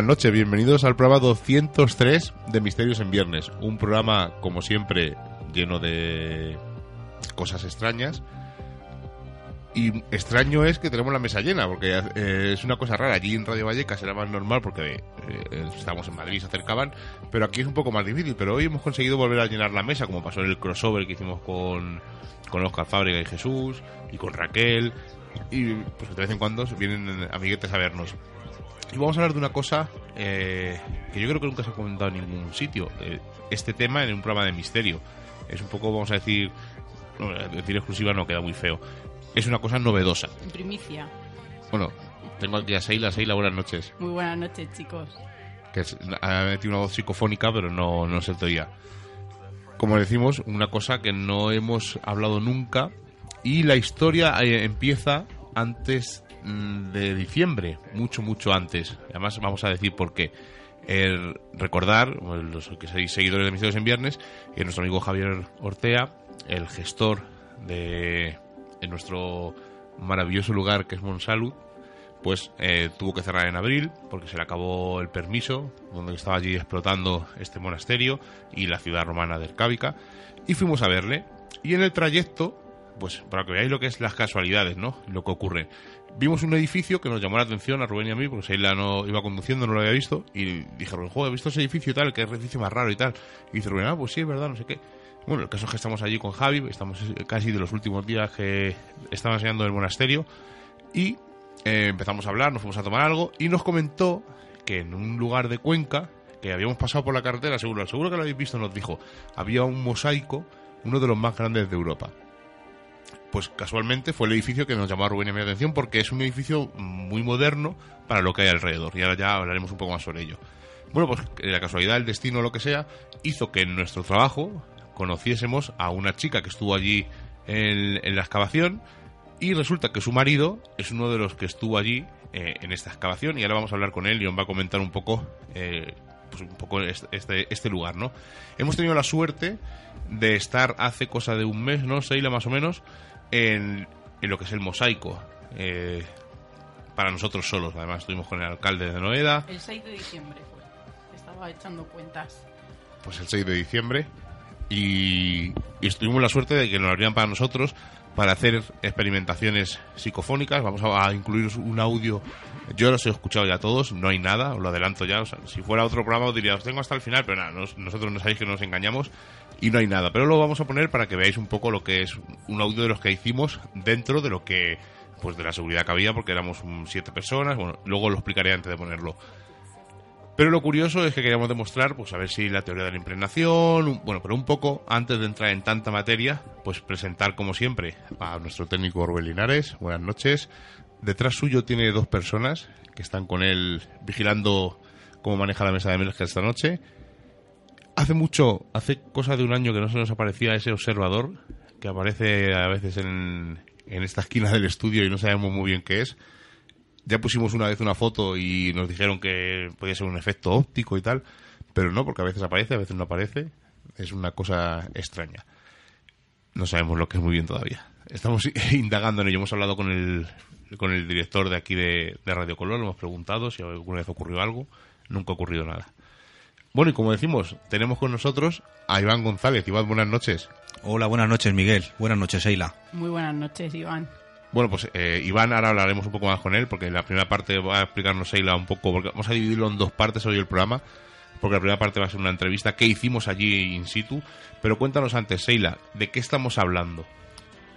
Buenas noches, bienvenidos al programa 203 de Misterios en Viernes. Un programa, como siempre, lleno de cosas extrañas. Y extraño es que tenemos la mesa llena, porque eh, es una cosa rara. Allí en Radio Vallecas era más normal porque eh, estábamos en Madrid se acercaban, pero aquí es un poco más difícil. Pero hoy hemos conseguido volver a llenar la mesa, como pasó en el crossover que hicimos con, con Oscar Fábrega y Jesús, y con Raquel. Y pues de vez en cuando vienen amiguetes a vernos. Y vamos a hablar de una cosa eh, que yo creo que nunca se ha comentado en ningún sitio. Eh, este tema en un programa de misterio. Es un poco, vamos a decir, no, decir exclusiva no queda muy feo. Es una cosa novedosa. Primicia. Bueno, tengo aquí a Seila. Seila, buenas noches. Muy buenas noches, chicos. Que es- ha metido una voz psicofónica, pero no, no se te oía. Como decimos, una cosa que no hemos hablado nunca. Y la historia eh, empieza antes mm, de diciembre, mucho, mucho antes. Además, vamos a decir por qué. El recordar, bueno, los que sois seguidores de Misterios en Viernes, que nuestro amigo Javier Ortea, el gestor de, de nuestro maravilloso lugar que es Monsalud, pues eh, tuvo que cerrar en abril porque se le acabó el permiso donde estaba allí explotando este monasterio y la ciudad romana de Ercábica y fuimos a verle y en el trayecto pues para que veáis lo que es las casualidades no lo que ocurre. Vimos un edificio que nos llamó la atención a Rubén y a mí porque Sheila no iba conduciendo no lo había visto y dije Rubén joder he visto ese edificio tal que es el edificio más raro y tal y dice Rubén ah pues sí es verdad no sé qué bueno, el caso es que estamos allí con Javi, estamos casi de los últimos días que estaba enseñando el monasterio y eh, empezamos a hablar, nos fuimos a tomar algo y nos comentó que en un lugar de Cuenca, que habíamos pasado por la carretera, seguro, seguro que lo habéis visto, nos dijo, había un mosaico, uno de los más grandes de Europa. Pues casualmente fue el edificio que nos llamó a Rubén a mi atención porque es un edificio muy moderno para lo que hay alrededor y ahora ya hablaremos un poco más sobre ello. Bueno, pues eh, la casualidad, el destino, lo que sea, hizo que en nuestro trabajo conociésemos a una chica que estuvo allí en, la excavación y resulta que su marido es uno de los que estuvo allí eh, en esta excavación y ahora vamos a hablar con él y nos va a comentar un poco eh, pues un poco este, este lugar, ¿no? Hemos tenido la suerte de estar hace cosa de un mes, ¿no? Seila más o menos, en, en lo que es el mosaico. eh, para nosotros solos, además estuvimos con el alcalde de Noeda, El 6 de diciembre fue. Estaba echando cuentas. pues el 6 de diciembre y, y tuvimos la suerte de que nos abrían para nosotros para hacer experimentaciones psicofónicas. Vamos a, a incluir un audio. Yo los he escuchado ya todos, no hay nada, os lo adelanto ya. O sea, si fuera otro programa os diría, os tengo hasta el final, pero nada, nos- nosotros no sabéis que nos engañamos y no hay nada. Pero lo vamos a poner para que veáis un poco lo que es un audio de los que hicimos dentro de lo que, pues de la seguridad que había, porque éramos siete personas. Bueno, luego lo explicaré antes de ponerlo. Pero lo curioso es que queríamos demostrar, pues a ver si la teoría de la impregnación, bueno, pero un poco antes de entrar en tanta materia, pues presentar como siempre a nuestro técnico Rubén Linares. Buenas noches. Detrás suyo tiene dos personas que están con él vigilando cómo maneja la mesa de emergencia esta noche. Hace mucho, hace cosa de un año que no se nos aparecía ese observador que aparece a veces en, en esta esquina del estudio y no sabemos muy bien qué es. Ya pusimos una vez una foto y nos dijeron que podía ser un efecto óptico y tal, pero no, porque a veces aparece, a veces no aparece. Es una cosa extraña. No sabemos lo que es muy bien todavía. Estamos indagando en ello. Hemos hablado con el, con el director de aquí de, Radio Color, le hemos preguntado si alguna vez ocurrió algo. Nunca ha ocurrido nada. Bueno, y como decimos, tenemos con nosotros a Iván González. Iván, buenas noches. Hola, buenas noches, Miguel. Buenas noches, Eila. Muy buenas noches, Iván. Bueno, pues eh, Iván, ahora hablaremos un poco más con él, porque en la primera parte va a explicarnos Eila un poco, porque vamos a dividirlo en dos partes hoy el programa, porque la primera parte va a ser una entrevista que hicimos allí in situ. Pero cuéntanos antes, Seila, ¿de qué estamos hablando?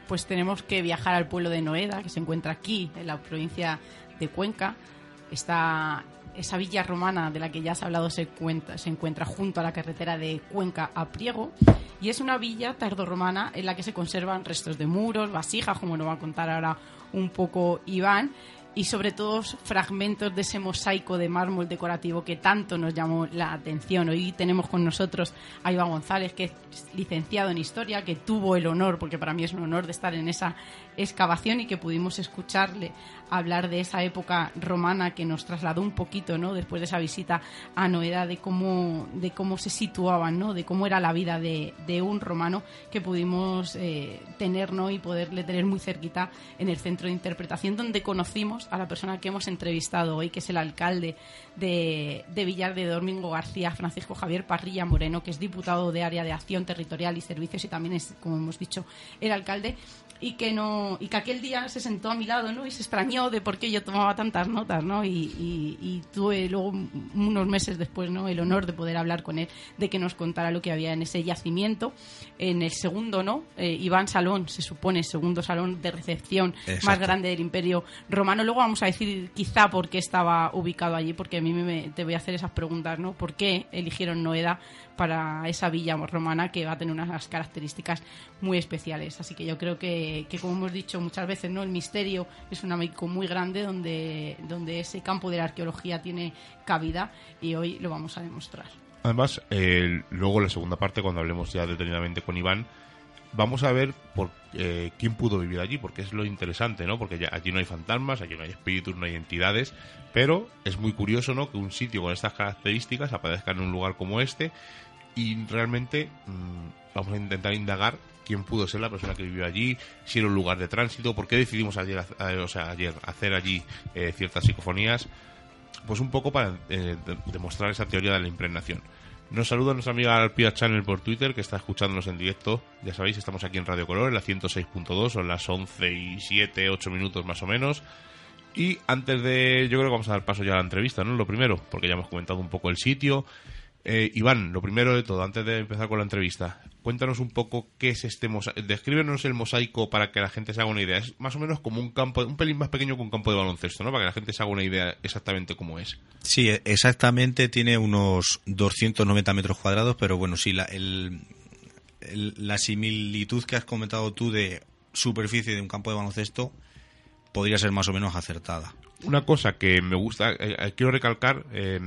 Pues tenemos que viajar al pueblo de Noeda, que se encuentra aquí, en la provincia de Cuenca. Está esa villa romana de la que ya has hablado se, cuenta, se encuentra junto a la carretera de Cuenca a Priego y es una villa tardorromana en la que se conservan restos de muros, vasijas, como nos va a contar ahora un poco Iván, y sobre todo fragmentos de ese mosaico de mármol decorativo que tanto nos llamó la atención. Hoy tenemos con nosotros a Iván González, que es licenciado en Historia, que tuvo el honor, porque para mí es un honor de estar en esa excavación y que pudimos escucharle hablar de esa época romana que nos trasladó un poquito, ¿no? Después de esa visita a Noeda, de cómo, de cómo se situaban, ¿no? De cómo era la vida de, de un romano que pudimos eh, tener. Y poderle tener muy cerquita en el centro de interpretación, donde conocimos a la persona que hemos entrevistado hoy, que es el alcalde de, de Villar de Domingo García, Francisco Javier Parrilla Moreno, que es diputado de Área de Acción Territorial y Servicios y también es, como hemos dicho, el alcalde y que no y que aquel día se sentó a mi lado no y se extrañó de por qué yo tomaba tantas notas no y, y, y, tuve luego unos meses después no el honor de poder hablar con él de que nos contara lo que había en ese yacimiento. En el segundo no eh, Iván Salón se supone segundo salón de recepción Exacto. más grande del Imperio Romano. Luego vamos a decir quizá por qué estaba ubicado allí porque a mí me, te voy a hacer esas preguntas no por qué eligieron Noeda para esa villa romana que va a tener unas características muy especiales. Así que yo creo que, como hemos dicho muchas veces, ¿no? el misterio es un amigo muy grande donde, donde ese campo de la arqueología tiene cabida y hoy lo vamos a demostrar. Además, eh, luego en la segunda parte, cuando hablemos ya detenidamente con Iván, vamos a ver por eh, quién pudo vivir allí, porque es lo interesante, ¿no? Porque ya, allí no hay fantasmas, allí no hay espíritus, no hay entidades, pero es muy curioso, ¿no? Que un sitio con estas características aparezca en un lugar como este y realmente mmm, vamos a intentar indagar quién pudo ser la persona que vivió allí, si era un lugar de tránsito, por qué decidimos ayer, o sea, ayer hacer allí eh, ciertas psicofonías, pues un poco para eh, demostrar esa teoría de la impregnación. Nos saluda nuestra amiga Alpia Channel por Twitter, que está escuchándonos en directo. Ya sabéis, estamos aquí en Radio Color, en la 106.2, son las 11 y 7, 8 minutos más o menos. Y antes de. Yo creo que vamos a dar paso ya a la entrevista, ¿no? Lo primero, porque ya hemos comentado un poco el sitio. Eh, Iván, lo primero de todo, antes de empezar con la entrevista, cuéntanos un poco qué es este mosaico. Descríbenos el mosaico para que la gente se haga una idea. Es más o menos como un campo, un pelín más pequeño que un campo de baloncesto, ¿no? Para que la gente se haga una idea exactamente cómo es. Sí, exactamente, tiene unos 290 metros cuadrados, pero bueno, sí, la, el, el, la similitud que has comentado tú de superficie de un campo de baloncesto podría ser más o menos acertada. Una cosa que me gusta, eh, quiero recalcar. Eh,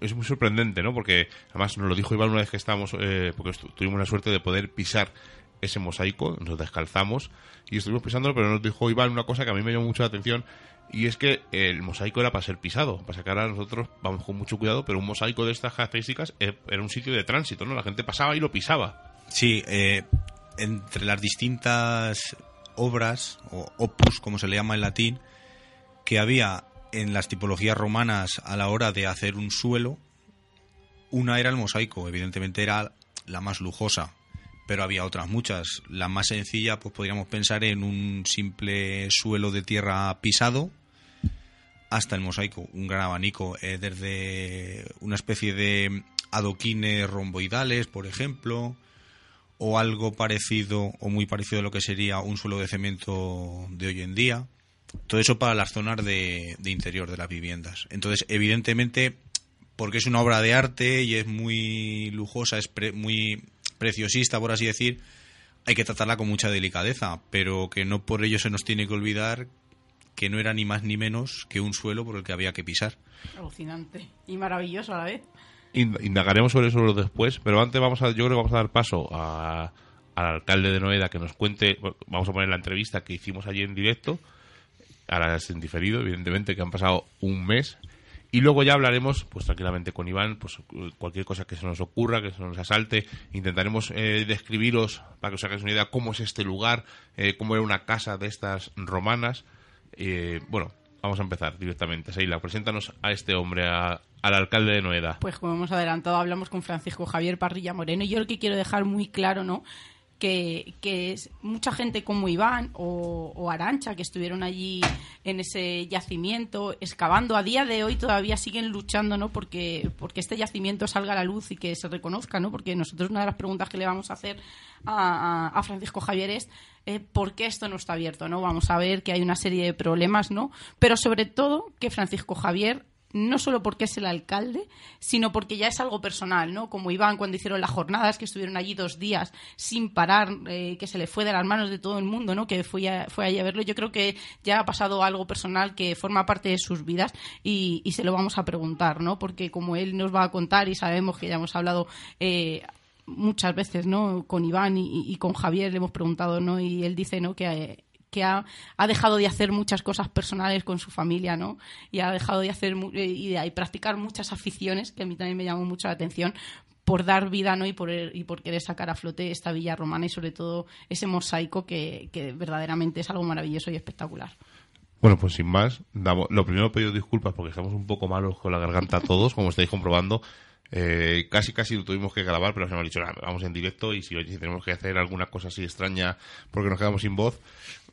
es, muy sorprendente, ¿no? Porque además nos lo dijo Iván una vez que estábamos, eh, porque tuvimos la suerte de poder pisar ese mosaico, nos descalzamos y estuvimos pisándolo, pero nos dijo Iván una cosa que a mí me llamó mucho la atención y es que el mosaico era para ser pisado, para sacar a nosotros vamos con mucho cuidado, pero un mosaico de estas características era un sitio de tránsito, ¿no? La gente pasaba y lo pisaba. Sí, eh, entre las distintas obras, o opus, como se le llama en latín, que había en las tipologías romanas a la hora de hacer un suelo, una era el mosaico, evidentemente era la más lujosa, pero había otras muchas. La más sencilla, pues podríamos pensar en un simple suelo de tierra pisado hasta el mosaico, un gran abanico, desde una especie de adoquines romboidales, por ejemplo, o algo parecido o muy parecido a lo que sería un suelo de cemento de hoy en día todo eso para las zonas de, de, interior de las viviendas. Entonces, evidentemente, porque es una obra de arte y es muy lujosa, es pre, muy preciosista, por así decir, hay que tratarla con mucha delicadeza, pero que no por ello se nos tiene que olvidar que no era ni más ni menos que un suelo por el que había que pisar. Alucinante y maravilloso a la vez. Indagaremos sobre eso después, pero antes vamos a, yo creo que vamos a dar paso a, al alcalde de Noeda que nos cuente, vamos a poner la entrevista que hicimos allí en directo ahora es en diferido, evidentemente, que han pasado un mes. Y luego ya hablaremos, pues tranquilamente con Iván, pues cualquier cosa que se nos ocurra, que se nos asalte, intentaremos eh, describiros, para que os hagáis una idea, cómo es este lugar, eh, cómo era una casa de estas romanas. Eh, bueno, vamos a empezar directamente. Seila, preséntanos a este hombre, al alcalde de Noeda. Pues como hemos adelantado, hablamos con Francisco Javier Parrilla Moreno. Y yo lo que quiero dejar muy claro, ¿no? Que, es mucha gente como Iván o, o, Arancha, que estuvieron allí en ese yacimiento, excavando, a día de hoy todavía siguen luchando ¿no? porque, porque este yacimiento salga a la luz y que se reconozca, ¿no? porque nosotros una de las preguntas que le vamos a hacer a Francisco Javier es eh, por qué esto no está abierto. ¿no? Vamos a ver que hay una serie de problemas, ¿no? pero sobre todo que Francisco Javier no solo porque es el alcalde, sino porque ya es algo personal, ¿no? Como Iván cuando hicieron las jornadas, que estuvieron allí dos días sin parar, eh, que se le fue de las manos de todo el mundo, ¿no? Que fue, a, fue allí a verlo. Yo creo que ya ha pasado algo personal que forma parte de sus vidas y, y se lo vamos a preguntar, ¿no? Porque como él nos va a contar y sabemos que ya hemos hablado eh, muchas veces, ¿no? Con Iván y, y, con Javier le hemos preguntado, ¿no? Y él dice, ¿no? Que eh, que ha, ha, dejado de hacer muchas cosas personales con su familia, ¿no? Y ha dejado de hacer y, de, practicar muchas aficiones, que a mí también me llamó mucho la atención, por dar vida, ¿no? Y por, y por querer sacar a flote esta villa romana y sobre todo ese mosaico que, que verdaderamente es algo maravilloso y espectacular. Bueno, pues sin más, damos, lo primero pido disculpas porque estamos un poco malos con la garganta todos, como estáis comprobando. Eh, casi casi lo tuvimos que grabar, pero nos hemos dicho, vamos en directo y si, si tenemos que hacer alguna cosa así extraña porque nos quedamos sin voz,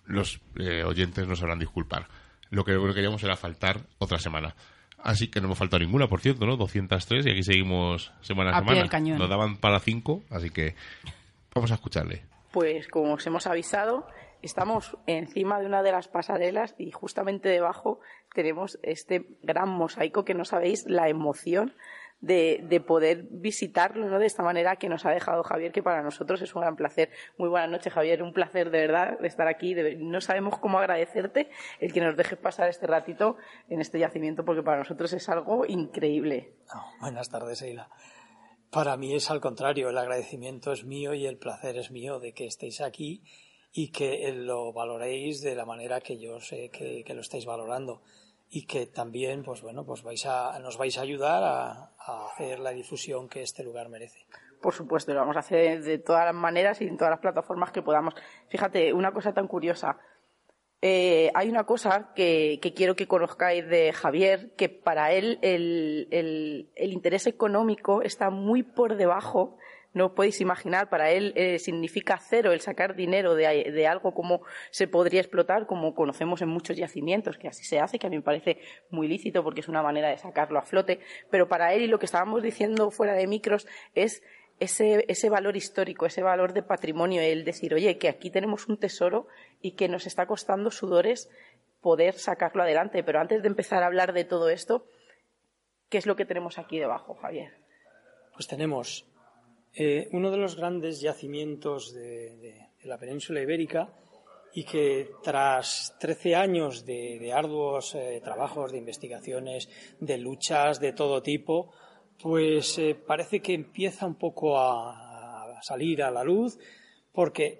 los eh, oyentes nos sabrán disculpar. Lo que, lo que queríamos era faltar otra semana. Así que no hemos faltado ninguna, por cierto, ¿no? 203 y aquí seguimos semana a, a semana. Nos daban para 5, así que vamos a escucharle. Pues como os hemos avisado, estamos encima de una de las pasarelas y justamente debajo tenemos este gran mosaico que no sabéis la emoción de, de, poder visitarlo ¿no? de esta manera que nos ha dejado Javier, que para nosotros es un gran placer. Muy buenas noches, Javier. Un placer de verdad estar aquí. De, no sabemos cómo agradecerte el que nos dejes pasar este ratito en este yacimiento, porque para nosotros es algo increíble. Oh, buenas tardes, Eila. Para mí es al contrario, el agradecimiento es mío y el placer es mío de que estéis aquí y que lo valoréis de la manera que yo sé que, que lo estáis valorando y que también pues bueno pues vais a, nos vais a ayudar a, a, hacer la difusión que este lugar merece. Por supuesto, lo vamos a hacer de todas las maneras y en todas las plataformas que podamos. Fíjate, una cosa tan curiosa. Eh, hay una cosa que, quiero que conozcáis de Javier, que para él el interés económico está muy por debajo no podéis imaginar, para él eh, significa cero el sacar dinero de, algo como se podría explotar, como conocemos en muchos yacimientos, que así se hace, que a mí me parece muy lícito porque es una manera de sacarlo a flote, pero para él y lo que estábamos diciendo fuera de micros es ese, ese valor histórico, ese valor de patrimonio, el decir, oye, que aquí tenemos un tesoro y que nos está costando sudores poder sacarlo adelante. Pero antes de empezar a hablar de todo esto, ¿qué es lo que tenemos aquí debajo, Javier? Pues tenemos eh, uno de los grandes yacimientos de, la península ibérica y que tras 13 años de, de arduos eh, trabajos, de investigaciones, de luchas de todo tipo, pues eh, parece que empieza un poco a, a, salir a la luz porque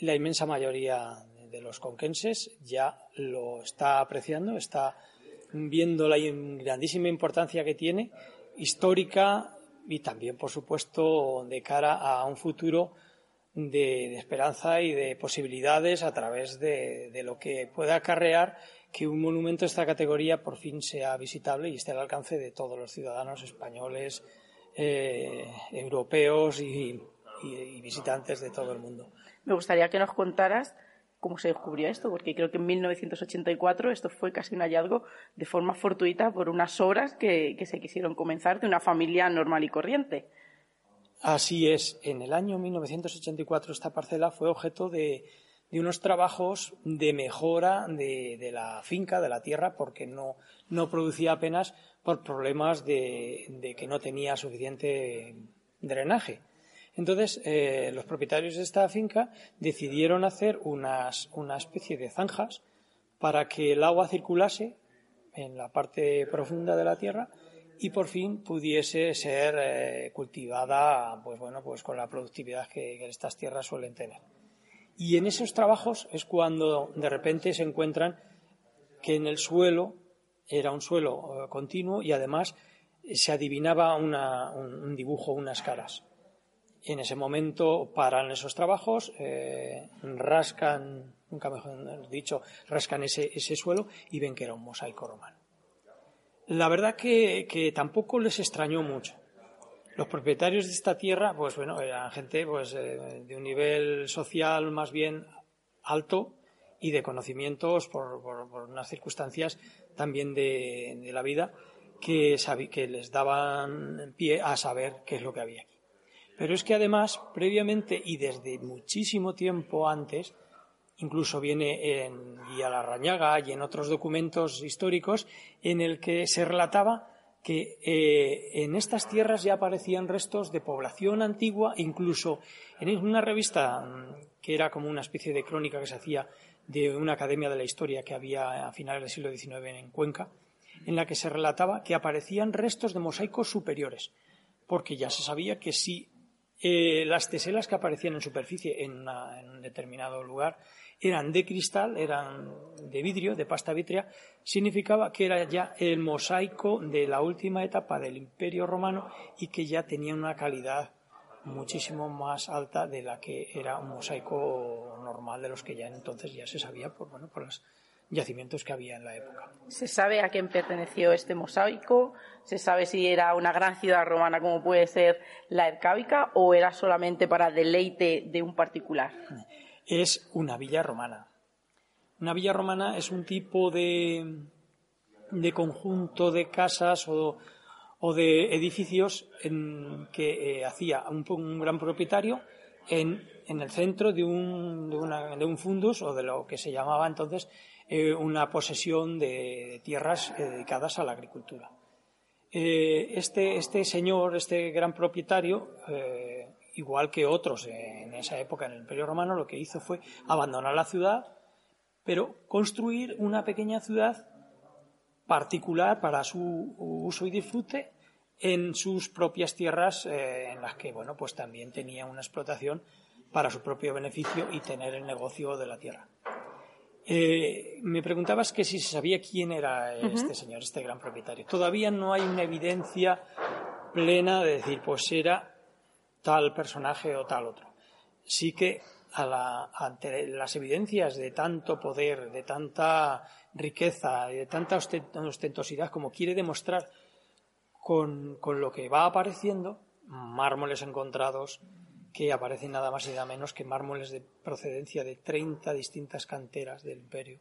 la inmensa mayoría de los conquenses ya lo está apreciando, está viendo la grandísima importancia que tiene histórica y también, por supuesto, de cara a un futuro de, esperanza y de posibilidades a través de, de, lo que pueda acarrear que un monumento de esta categoría por fin sea visitable y esté al alcance de todos los ciudadanos españoles, eh, europeos y, y, y visitantes de todo el mundo. Me gustaría que nos contaras cómo se descubrió esto, porque creo que en 1984 esto fue casi un hallazgo de forma fortuita por unas obras que, se quisieron comenzar de una familia normal y corriente. Así es. En el año 1984 esta parcela fue objeto de, unos trabajos de mejora de, la finca, de la tierra, porque no, producía apenas por problemas de que no tenía suficiente drenaje. Entonces, eh, los propietarios de esta finca decidieron hacer unas, una especie de zanjas para que el agua circulase en la parte profunda de la tierra y por fin pudiese ser eh, cultivada pues bueno pues con la productividad que, estas tierras suelen tener y en esos trabajos es cuando de repente se encuentran que en el suelo era un suelo eh, continuo y además se adivinaba un, dibujo, unas caras. En ese momento paran esos trabajos, eh, rascan, nunca mejor dicho, rascan ese, suelo y ven que era un mosaico romano. La verdad que, que tampoco les extrañó mucho. Los propietarios de esta tierra, pues bueno, eran gente pues, eh, de un nivel social más bien alto y de conocimientos por, unas circunstancias también de, la vida que, que les daban pie a saber qué es lo que había aquí. Pero es que además, previamente y desde muchísimo tiempo antes, incluso viene en Guía la Rañaga y en otros documentos históricos, en el que se relataba que eh, en estas tierras ya aparecían restos de población antigua, incluso en una revista mm, que era como una especie de crónica que se hacía de una academia de la historia que había a finales del siglo XIX en Cuenca, en la que se relataba que aparecían restos de mosaicos superiores, porque ya se sabía que si eh, las teselas que aparecían en superficie en, en un determinado lugar eran de cristal, eran de vidrio, de pasta vitrea, significaba que era ya el mosaico de la última etapa del Imperio Romano y que ya tenía una calidad muchísimo más alta de la que era un mosaico normal de los que ya entonces ya se sabía por, bueno, por los yacimientos que había en la época. ¿Se sabe a quién perteneció este mosaico? ¿Se sabe si era una gran ciudad romana como puede ser la Ercábica o era solamente para deleite de un particular? es una villa romana. Una villa romana es un tipo de, de conjunto de casas o, de edificios en que eh, hacía un, gran propietario en, el centro de un, de, un fundus o de lo que se llamaba entonces eh, una posesión de tierras dedicadas a la agricultura. Eh, este, este, señor, este gran propietario, igual que otros en esa época en el Imperio Romano, lo que hizo fue abandonar la ciudad, pero construir una pequeña ciudad particular para su uso y disfrute en sus propias tierras eh, en las que bueno pues también tenía una explotación para su propio beneficio y tener el negocio de la tierra. Eh, me preguntabas que si se sabía quién era este señor, este gran propietario. Todavía no hay una evidencia plena de decir, pues era tal personaje o tal otro. Sí que ante las evidencias de tanto poder, de tanta riqueza y de tanta ostentosidad como quiere demostrar con, lo que va apareciendo, mármoles encontrados que aparecen nada más y nada menos que mármoles de procedencia de 30 distintas canteras del imperio,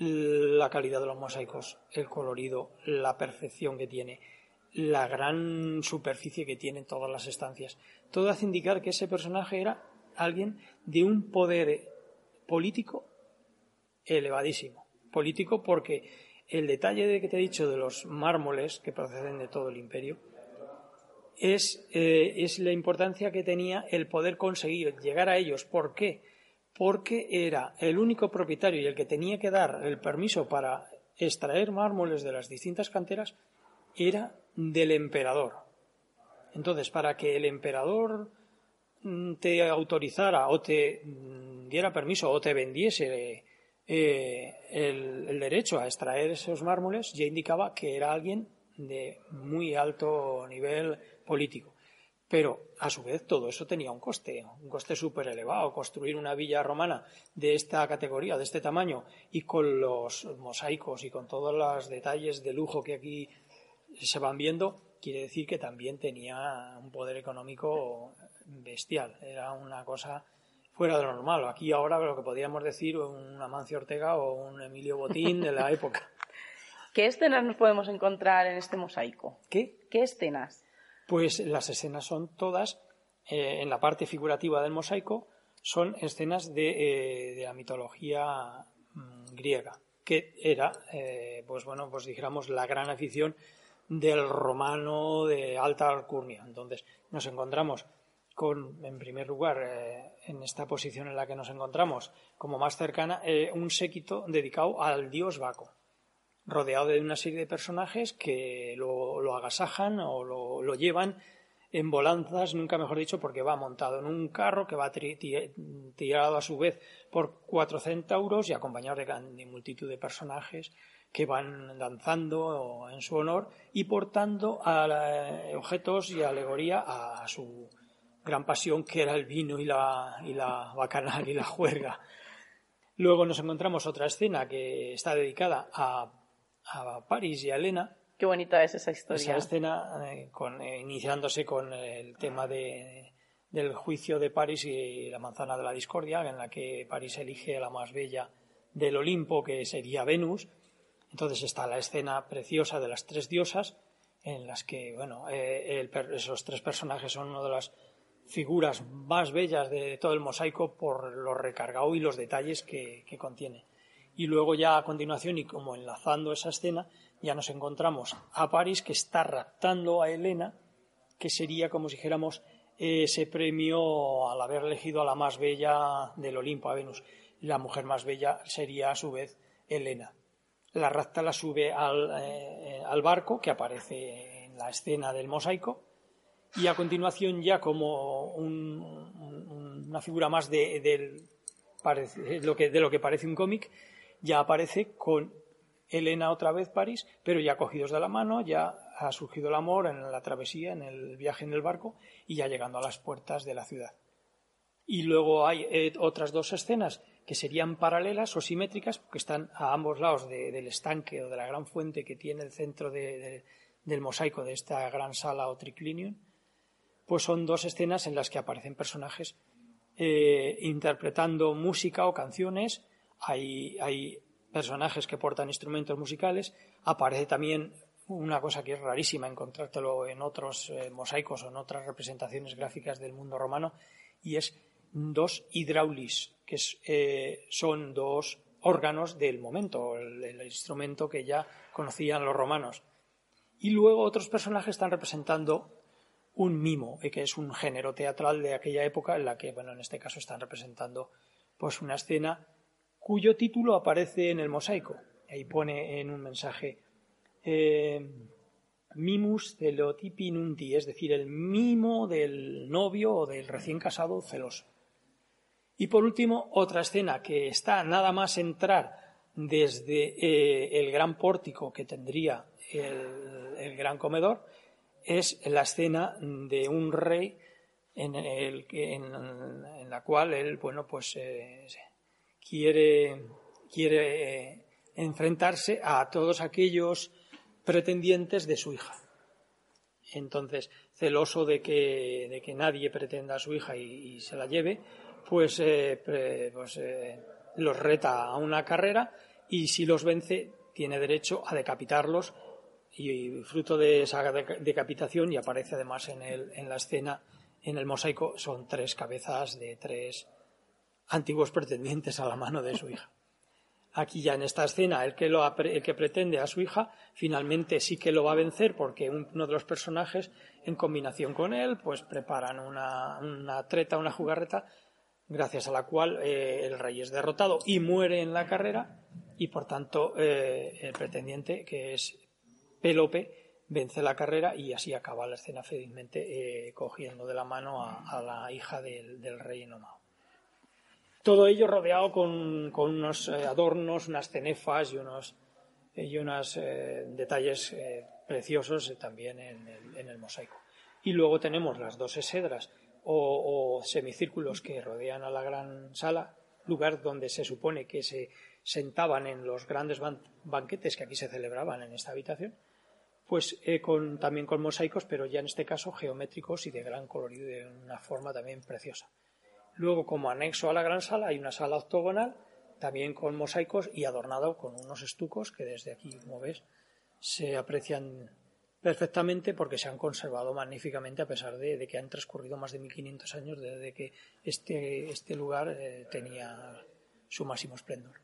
la calidad de los mosaicos, el colorido, la perfección que tiene, la gran superficie que tienen todas las estancias. Todo hace indicar que ese personaje era alguien de un poder político elevadísimo. Político porque el detalle de que te he dicho de los mármoles que proceden de todo el imperio es, eh, es la importancia que tenía el poder conseguir llegar a ellos. ¿Por qué? Porque era el único propietario y el que tenía que dar el permiso para extraer mármoles de las distintas canteras era del emperador. Entonces, para que el emperador mm, te autorizara o te mm, diera permiso o te vendiese eh, el, derecho a extraer esos mármoles, ya indicaba que era alguien de muy alto nivel político. Pero, a su vez, todo eso tenía un coste, un coste súper elevado. Construir una villa romana de esta categoría, de este tamaño, y con los mosaicos y con todos los detalles de lujo que aquí se van viendo, quiere decir que también tenía un poder económico bestial. Era una cosa fuera de lo normal. Aquí ahora lo que podríamos decir un Amancio Ortega o un Emilio Botín de la época. ¿Qué escenas nos podemos encontrar en este mosaico? ¿Qué? ¿Qué escenas? Pues las escenas son todas, eh, en la parte figurativa del mosaico, son escenas de, eh, la mitología mm, griega, que era, eh, pues bueno, pues dijéramos, la gran afición del romano de alta alcurnia. Entonces nos encontramos con, en primer lugar, en esta posición en la que nos encontramos, como más cercana, un séquito dedicado al dios Baco, rodeado de una serie de personajes que lo, agasajan o lo, llevan en volanzas, nunca mejor dicho, porque va montado en un carro que va tirado a su vez por cuatro centauros y acompañado de, multitud de personajes que van danzando en su honor y portando objetos y alegoría a, su gran pasión que era el vino y la, y la bacanal y la juerga. Luego nos encontramos otra escena que está dedicada a, a París y a Elena, Qué bonita es esa historia. Esa escena eh, con, eh, iniciándose con el tema de, del juicio de París y la manzana de la discordia, en la que París elige a la más bella del Olimpo, que sería Venus. Entonces está la escena preciosa de las tres diosas, en las que, bueno, eh, esos tres personajes son una de las figuras más bellas de todo el mosaico por lo recargado y los detalles que contiene. Y luego ya a continuación, y como enlazando esa escena, ya nos encontramos a París que está raptando a Helena, que sería como si dijéramos ese premio al haber elegido a la más bella del Olimpo, a Venus. La mujer más bella sería a su vez Helena. La rapta la sube al, eh, barco que aparece en la escena del mosaico y a continuación ya como una figura más de, lo que, de lo que parece un cómic, ya aparece con Elena otra vez París, pero ya cogidos de la mano, ya ha surgido el amor en la travesía, en el viaje en el barco y ya llegando a las puertas de la ciudad. Y luego hay eh, otras dos escenas que serían paralelas o simétricas, porque están a ambos lados del estanque o de la gran fuente que tiene el centro del mosaico de esta gran sala o triclinium, pues son dos escenas en las que aparecen personajes eh, interpretando música o canciones. Hay, personajes que portan instrumentos musicales. Aparece también una cosa que es rarísima encontrártelo en otros eh, mosaicos o en otras representaciones gráficas del mundo romano, y es dos hidraulis, que eh, son dos órganos del momento, el, instrumento que ya conocían los romanos. Y luego otros personajes están representando un mimo, eh, que es un género teatral de aquella época en la que, bueno, en este caso están representando pues una escena cuyo título aparece en el mosaico. Ahí pone en un mensaje eh, Mimus celotipi nunti, es decir, el mimo del novio o del recién casado celoso. Y por último, otra escena que está nada más entrar desde eh, el gran pórtico que tendría el, gran comedor, es la escena de un rey en, el, en, la cual él, bueno, pues eh, quiere, quiere eh, enfrentarse a todos aquellos pretendientes de su hija. Entonces, celoso de que, de que nadie pretenda a su hija y, se la lleve, pues, eh, pues eh, los reta a una carrera y si los vence tiene derecho a decapitarlos y, fruto de esa decapitación y aparece además en, el, en la escena en el mosaico son tres cabezas de tres antiguos pretendientes a la mano de su hija. Aquí ya en esta escena, el que, lo, el que pretende a su hija, finalmente sí que lo va a vencer porque uno de los personajes, en combinación con él, pues preparan una, treta, una jugarreta, gracias a la cual eh, el rey es derrotado y muere en la carrera y por tanto eh, el pretendiente, que es Pelope, vence la carrera y así acaba la escena felizmente eh, cogiendo de la mano a, la hija del, del rey Enomao. Todo ello rodeado con, unos eh, adornos, unas cenefas y unos, eh, y unos eh, detalles preciosos también en el, mosaico. Y luego tenemos las dos esedras o, semicírculos que rodean a la gran sala, lugar donde se supone que se sentaban en los grandes banquetes que aquí se celebraban en esta habitación, pues con, también con mosaicos, pero ya en este caso geométricos y de gran colorido y de una forma también preciosa. Luego, como anexo a la gran sala, hay una sala octogonal, también con mosaicos y adornado con unos estucos que desde aquí, como ves, se aprecian perfectamente porque se han conservado magníficamente a pesar de, que han transcurrido más de 1500 años desde que este, este lugar eh, tenía su máximo esplendor.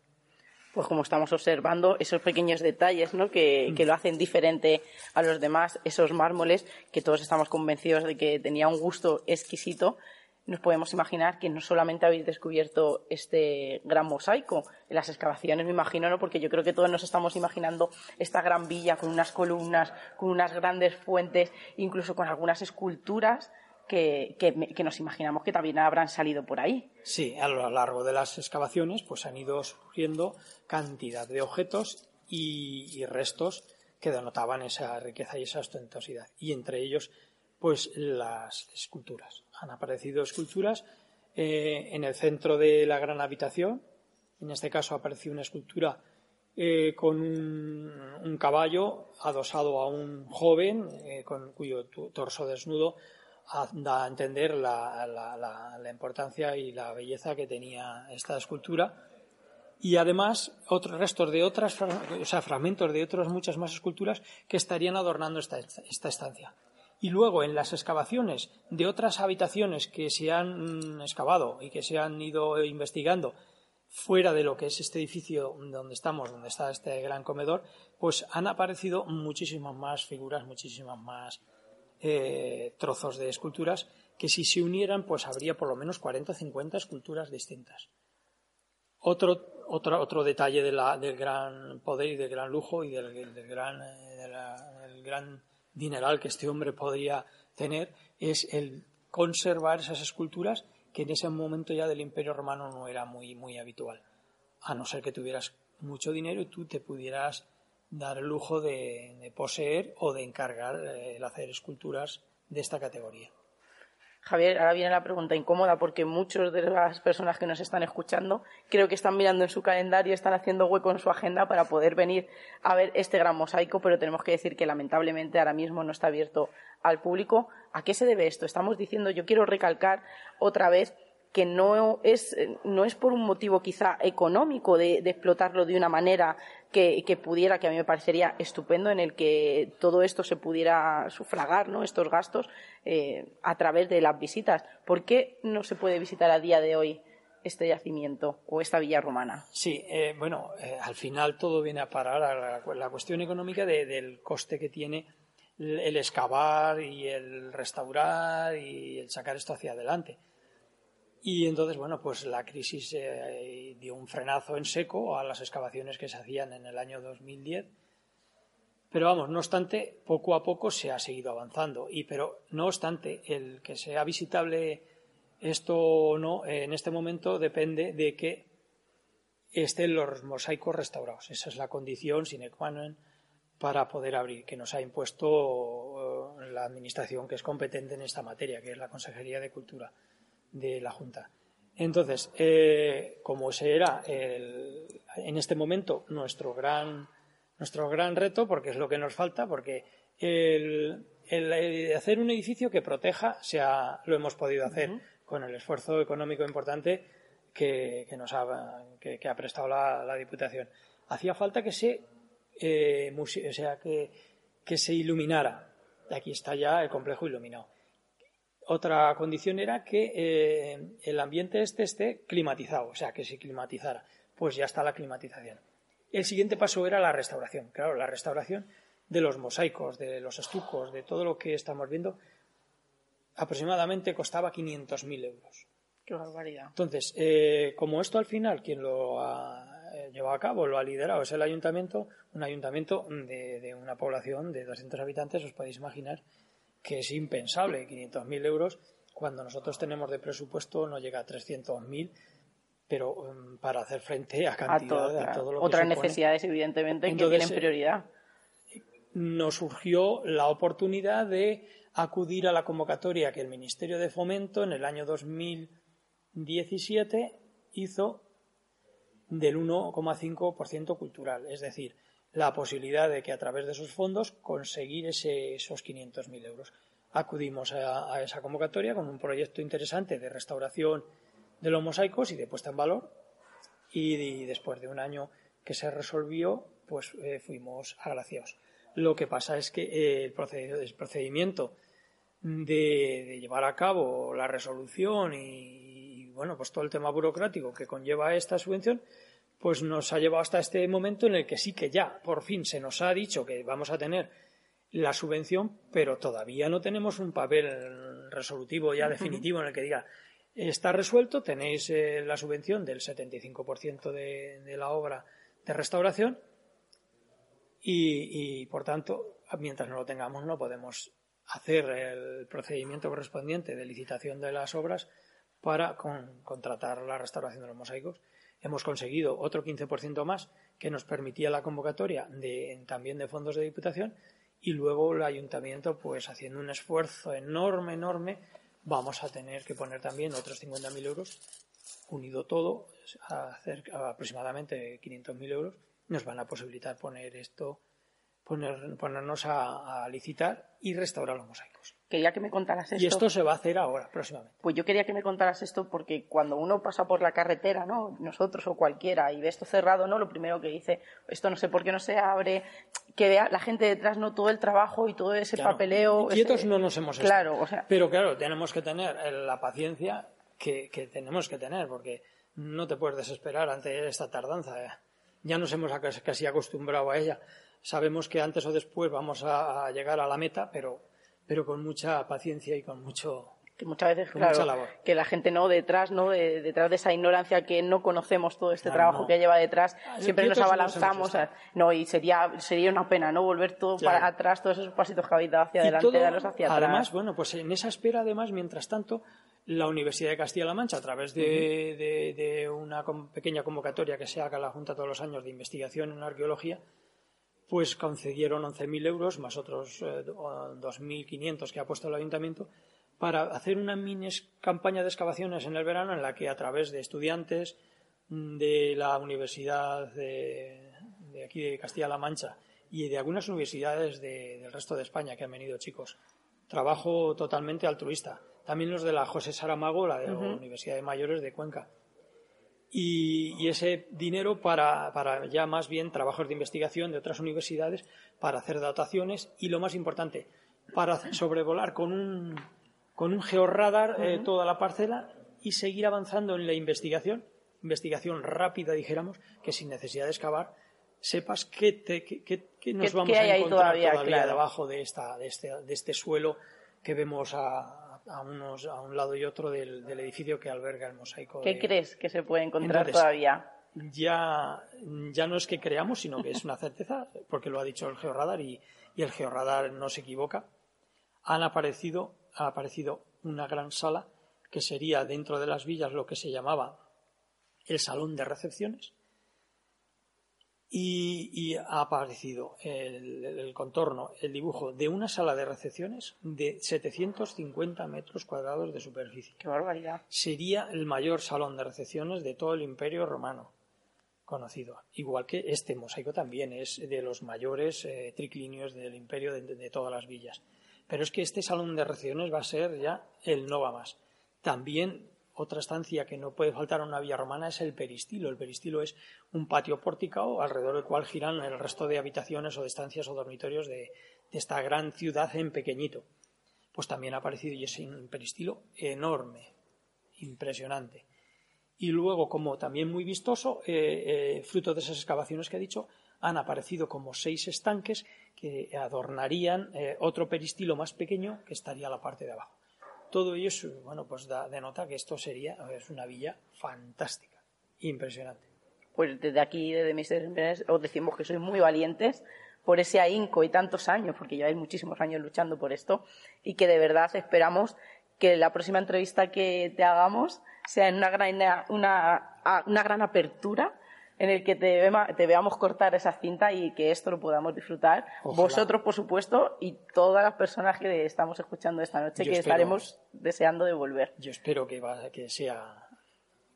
Pues como estamos observando, esos pequeños detalles ¿no? que, que, lo hacen diferente a los demás, esos mármoles que todos estamos convencidos de que tenía un gusto exquisito, nos podemos imaginar que no solamente habéis descubierto este gran mosaico en las excavaciones, me imagino, ¿no? porque yo creo que todos nos estamos imaginando esta gran villa con unas columnas, con unas grandes fuentes, incluso con algunas esculturas que, nos imaginamos que también habrán salido por ahí. Sí, a lo largo de las excavaciones pues han ido surgiendo cantidad de objetos y, restos que denotaban esa riqueza y esa ostentosidad. Y entre ellos, pues las esculturas. Han aparecido esculturas eh, en el centro de la gran habitación. En este caso ha aparecido una escultura eh, con un, caballo adosado a un joven eh, con cuyo torso desnudo da a entender la, la, importancia y la belleza que tenía esta escultura. Y además, otros restos de otras, o sea, fragmentos de otras muchas más esculturas que estarían adornando esta, esta estancia. Y luego, en las excavaciones de otras habitaciones que se han excavado y que se han ido investigando fuera de lo que es este edificio donde estamos, donde está este gran comedor, pues han aparecido muchísimas más figuras, muchísimas más eh, trozos de esculturas que si se unieran pues habría por lo menos 40 o 50 esculturas distintas. Otro, otro, otro detalle del gran poder y del gran lujo y del, gran, eh, gran dineral que este hombre podría tener es el conservar esas esculturas que en ese momento ya del Imperio Romano no era muy, muy habitual. A no ser que tuvieras mucho dinero y tú te pudieras dar el lujo de, poseer o de encargar eh, el hacer esculturas de esta categoría. Javier, ahora viene la pregunta incómoda porque muchas de las personas que nos están escuchando creo que están mirando en su calendario, están haciendo hueco en su agenda para poder venir a ver este gran mosaico, pero tenemos que decir que lamentablemente ahora mismo no está abierto al público. ¿A qué se debe esto? Estamos diciendo, yo quiero recalcar otra vez que no es, no es por un motivo quizá económico de, explotarlo de una manera que, pudiera, que a mí me parecería estupendo, en el que todo esto se pudiera sufragar, ¿no? estos gastos, eh, a través de las visitas. ¿Por qué no se puede visitar a día de hoy este yacimiento o esta villa romana? Sí, eh, bueno, eh, al final todo viene a parar a la, cuestión económica del coste que tiene el excavar y el restaurar y el sacar esto hacia adelante. Y entonces, bueno, pues la crisis eh, dio un frenazo en seco a las excavaciones que se hacían en el año 2010. Pero vamos, no obstante, poco a poco se ha seguido avanzando. Y pero no obstante, el que sea visitable esto o no en este momento depende de que estén los mosaicos restaurados. Esa es la condición sine qua non para poder abrir, que nos ha impuesto eh, la administración que es competente en esta materia, que es la Consejería de Cultura de la Junta. Entonces, eh, como ese era en este momento nuestro gran, nuestro gran reto, porque es lo que nos falta, porque el, hacer un edificio que proteja sea, lo hemos podido hacer con el esfuerzo económico importante que, nos ha, que, ha prestado la, Diputación. Hacía falta que se, eh, o sea, que, que se iluminara. Aquí está ya el complejo iluminado. Otra condición era que eh, el ambiente este esté climatizado, o sea, que se climatizara. Pues ya está la climatización. El siguiente paso era la restauración. Claro, la restauración de los mosaicos, de los estucos, de todo lo que estamos viendo, aproximadamente costaba 500.000 euros. Qué barbaridad. Entonces, eh, como esto al final, quien lo ha eh, llevado a cabo, lo ha liderado, es el ayuntamiento, un ayuntamiento de, de una población de 200 habitantes, os podéis imaginar que es impensable, 500.000 euros, cuando nosotros tenemos de presupuesto no llega a 300.000, pero um, para hacer frente a cantidad a todo, lo Otras necesidades, evidentemente, que tienen eh, prioridad. nos surgió la oportunidad de acudir a la convocatoria que el Ministerio de Fomento en el año 2017 hizo del 1,5% cultural, es decir, la posibilidad de que a través de esos fondos conseguir ese, esos 500.000 euros. Acudimos a, esa convocatoria con un proyecto interesante de restauración de los mosaicos y de puesta en valor y, después de un año que se resolvió, pues eh, fuimos agraciados. Lo que pasa es que eh, el, procedimiento de, llevar a cabo la resolución y, y, bueno, pues todo el tema burocrático que conlleva esta subvención, pues nos ha llevado hasta este momento en el que sí que ya, por fin, se nos ha dicho que vamos a tener la subvención, pero todavía no tenemos un papel resolutivo ya definitivo en el que diga está resuelto, tenéis eh, la subvención del 75% de, de la obra de restauración y, y, por tanto, mientras no lo tengamos, no podemos hacer el procedimiento correspondiente de licitación de las obras para con, contratar la restauración de los mosaicos. Hemos conseguido otro 15% más que nos permitía la convocatoria también de fondos de diputación y luego el ayuntamiento, pues haciendo un esfuerzo enorme, enorme, vamos a tener que poner también otros 50.000 euros, unido todo, a, hacer aproximadamente 500.000 euros, nos van a posibilitar poner esto poner, ponernos a, a, licitar y restaurar los mosaicos. Quería que me contaras esto. Y esto se va a hacer ahora, próximamente. Pues yo quería que me contaras esto porque cuando uno pasa por la carretera, ¿no? Nosotros o cualquiera, y ve esto cerrado, ¿no? Lo primero que dice, esto no sé por qué no se abre, que vea la gente detrás, ¿no? Todo el trabajo y todo ese claro, papeleo. Quietos ese... no nos hemos Claro, estado. o sea. Pero claro, tenemos que tener la paciencia que, que tenemos que tener, porque no te puedes desesperar ante esta tardanza. ¿eh? Ya nos hemos casi acostumbrado a ella sabemos que antes o después vamos a, llegar a la meta, pero, pero con mucha paciencia y con mucho. Que muchas veces, con claro, mucha labor. que la gente no detrás, no de, detrás de esa ignorancia que no conocemos todo este Claro, trabajo no. que lleva detrás, Ah, siempre nos abalanzamos, a- no y sería sería una pena, no volver todo Claro. para atrás, todos esos pasitos que habéis dado hacia Y adelante, todo, darlos hacia atrás. además, bueno, pues en esa espera, además, mientras tanto, la Universidad de Castilla-La Mancha, a través de, de- de una pequeña convocatoria que se haga la Junta todos los años de investigación en arqueología, pues concedieron 11.000 euros más otros eh, do- 2.500 que ha puesto el ayuntamiento para hacer una mini campaña de excavaciones en el verano en la que a través de estudiantes de la Universidad de, de aquí de Castilla-La Mancha y de algunas universidades de- del resto de España que han venido chicos. Trabajo totalmente altruista. También los de la José Saramago, la de la Universidad de Mayores de Cuenca y, y ese dinero para, para ya más bien trabajos de investigación de otras universidades para hacer dataciones y lo más importante, para sobrevolar con un, con un georradar eh, toda la parcela y seguir avanzando en la investigación, investigación rápida, dijéramos, que sin necesidad de excavar, sepas qué, te, qué, qué- qué nos ¿Qué- vamos a encontrar todavía? todavía, Claro. debajo de, esta, de, este, de este suelo que vemos a, a, unos, a un lado y otro del, del edificio que alberga el mosaico. ¿Qué de- crees que se puede encontrar Entonces, todavía? ya, ya no es que creamos, sino que es una certeza, porque lo ha dicho el georradar y, y el georradar no se equivoca. Han aparecido, ha aparecido una gran sala que sería dentro de las villas lo que se llamaba el salón de recepciones. Y, y ha aparecido el, el contorno, el dibujo de una sala de recepciones de 750 metros cuadrados de superficie Qué barbaridad. sería el mayor salón de recepciones de todo el imperio romano conocido. Igual que este mosaico también es de los mayores eh, triclinios del imperio de, de todas las villas. Pero es que este salón de recepciones va a ser ya el no va más. También otra estancia que no puede faltar a una villa romana es el peristilo. El peristilo es un patio pórtico alrededor del cual giran el resto de habitaciones o de estancias o dormitorios de, esta gran ciudad en pequeñito. Pues también ha aparecido y es un peristilo enorme, impresionante. Y luego, como también muy vistoso, eh, eh, fruto de esas excavaciones que he dicho, han aparecido como seis estanques que adornarían eh, otro peristilo más pequeño que estaría a la parte de abajo. Todo ello bueno, pues da, denota que esto sería es una villa fantástica, impresionante. Pues desde aquí, desde Emprendedores, os decimos que sois muy valientes por ese ahínco y tantos años, porque lleváis muchísimos años luchando por esto, y que de verdad esperamos que la próxima entrevista que te hagamos sea en una gran, una, una gran apertura en el que te, veamos cortar esa cinta y que esto lo podamos disfrutar. Ojalá. Vosotros, por supuesto, y todas las personas que estamos escuchando esta noche, Yo que espero- estaremos deseando de volver. Yo espero que, va- que sea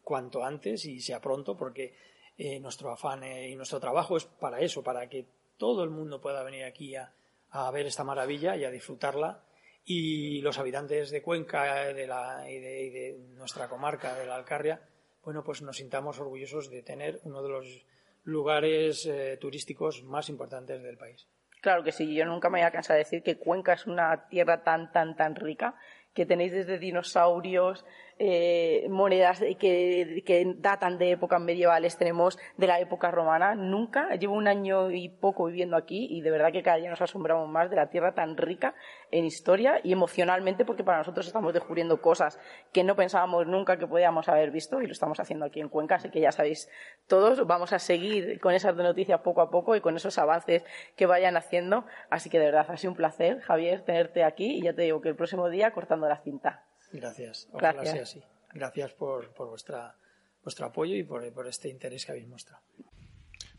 cuanto antes y sea pronto, porque eh, nuestro afán eh, y nuestro trabajo es para eso, para que todo el mundo pueda venir aquí a, a ver esta maravilla y a disfrutarla. Y los habitantes de Cuenca eh, de la, y, de, y de nuestra comarca, de la Alcarria, bueno, pues nos sintamos orgullosos de tener uno de los lugares eh, turísticos más importantes del país. Claro que sí, yo nunca me voy a cansar de decir que Cuenca es una tierra tan, tan, tan rica, que tenéis desde dinosaurios, eh, monedas que, que, datan de épocas medievales, tenemos de la época romana. Nunca, llevo un año y poco viviendo aquí y de verdad que cada día nos asombramos más de la tierra tan rica en historia y emocionalmente porque para nosotros estamos descubriendo cosas que no pensábamos nunca que podíamos haber visto y lo estamos haciendo aquí en Cuenca, así que ya sabéis todos, vamos a seguir con esas noticias poco a poco y con esos avances que vayan haciendo. Así que de verdad ha sido un placer, Javier, tenerte aquí y ya te digo que el próximo día cortando la cinta. Gracias. Ojalá Gracias. sea así. Gracias por, por vuestra, vuestro apoyo y por, por este interés que habéis mostrado.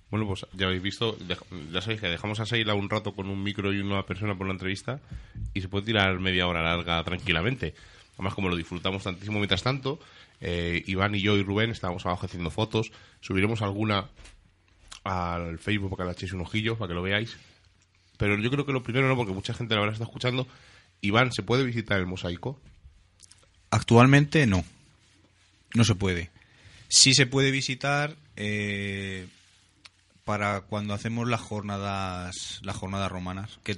Bueno, pues ya habéis visto, ya sabéis que dejamos a Seila un rato con un micro y una persona por la entrevista y se puede tirar media hora larga tranquilamente. Además, como lo disfrutamos tantísimo mientras tanto, eh, Iván y yo y Rubén estábamos abajo haciendo fotos. Subiremos alguna al Facebook para que le echéis un ojillo, para que lo veáis. Pero yo creo que lo primero no, porque mucha gente la verdad está escuchando. Iván, ¿se puede visitar el mosaico? Actualmente no. No se puede. Sí se puede visitar eh, para cuando hacemos las jornadas, las jornadas romanas, que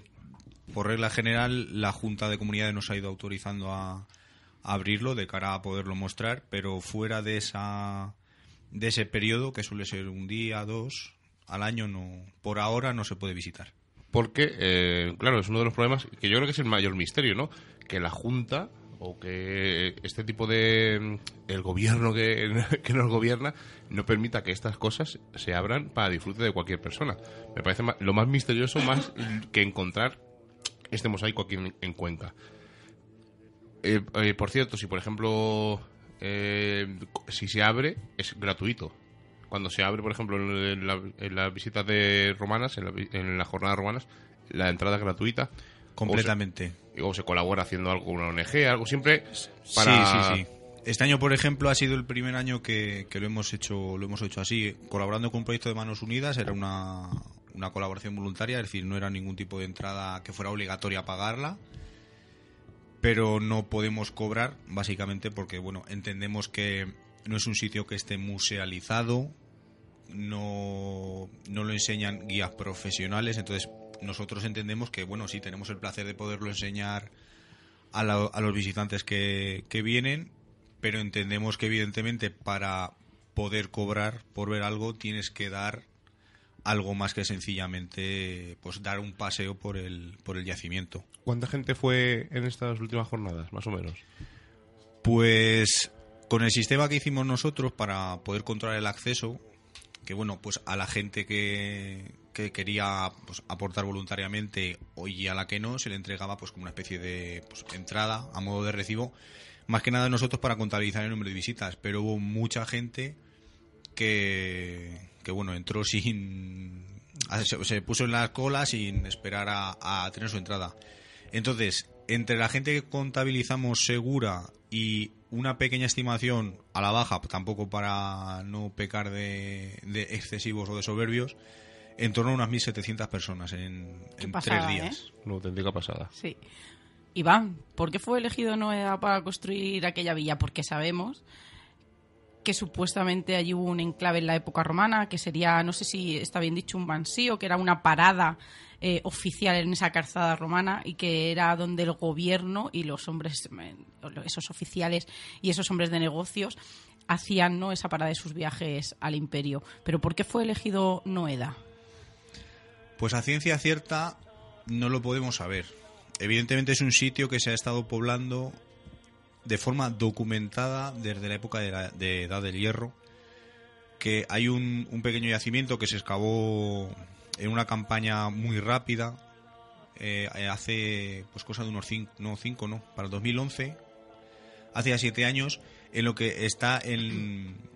por regla general la Junta de Comunidades nos ha ido autorizando a, abrirlo de cara a poderlo mostrar, pero fuera de esa de ese periodo que suele ser un día, dos al año, no por ahora no se puede visitar. Porque, eh, claro, es uno de los problemas que yo creo que es el mayor misterio, ¿no? Que la Junta o que este tipo de el gobierno que, nos gobierna no permita que estas cosas se abran para disfrute de cualquier persona. Me parece lo más misterioso más que encontrar este mosaico aquí en, Cuenca. Eh, eh, por cierto, si por ejemplo eh, si se abre es gratuito. Cuando se abre, por ejemplo, en, las visitas de romanas, en, en las jornadas romanas, la entrada es gratuita. Completamente o se colabora haciendo algo con una ONG, algo siempre para... Sí, sí, sí. Este año, por ejemplo, ha sido el primer año que, lo hemos hecho lo hemos hecho así, colaborando con un proyecto de Manos Unidas, era una, una colaboración voluntaria, es decir, no era ningún tipo de entrada que fuera obligatoria pagarla, pero no podemos cobrar, básicamente porque, bueno, entendemos que no es un sitio que esté musealizado, no, no lo enseñan guías profesionales, entonces nosotros entendemos que, bueno, sí tenemos el placer de poderlo enseñar a, los visitantes que, vienen, pero entendemos que evidentemente para poder cobrar por ver algo tienes que dar algo más que sencillamente pues dar un paseo por el por el yacimiento. ¿Cuánta gente fue en estas últimas jornadas, más o menos? Pues con el sistema que hicimos nosotros para poder controlar el acceso, que bueno, pues a la gente que, que quería pues, aportar voluntariamente y a la que no se le entregaba pues como una especie de pues, entrada a modo de recibo. Más que nada nosotros para contabilizar el número de visitas pero hubo mucha gente que, que bueno entró sin se, puso en las colas sin esperar a, tener su entrada. Entonces entre la gente que contabilizamos segura y una pequeña estimación a la baja tampoco para no pecar de, de excesivos o de soberbios en torno a unas 1.700 personas en, tres días. ¿eh? Una auténtica pasada. Sí. Iván, ¿por qué fue elegido Noeda para construir aquella villa? Porque sabemos que supuestamente allí hubo un enclave en la época romana, que sería, no sé si está bien dicho, un bansío, que era una parada eh, oficial en esa calzada romana y que era donde el gobierno y los hombres, eh, esos oficiales y esos hombres de negocios hacían ¿no? esa parada de sus viajes al imperio. Pero ¿por qué fue elegido Noeda? Pues a ciencia cierta no lo podemos saber. Evidentemente es un sitio que se ha estado poblando de forma documentada desde la época de, la, Edad del Hierro, que hay un, pequeño yacimiento que se excavó en una campaña muy rápida, eh, hace pues cosa de unos cinco, no, cinco, no, para el 2011, hace ya siete años, en lo que está en,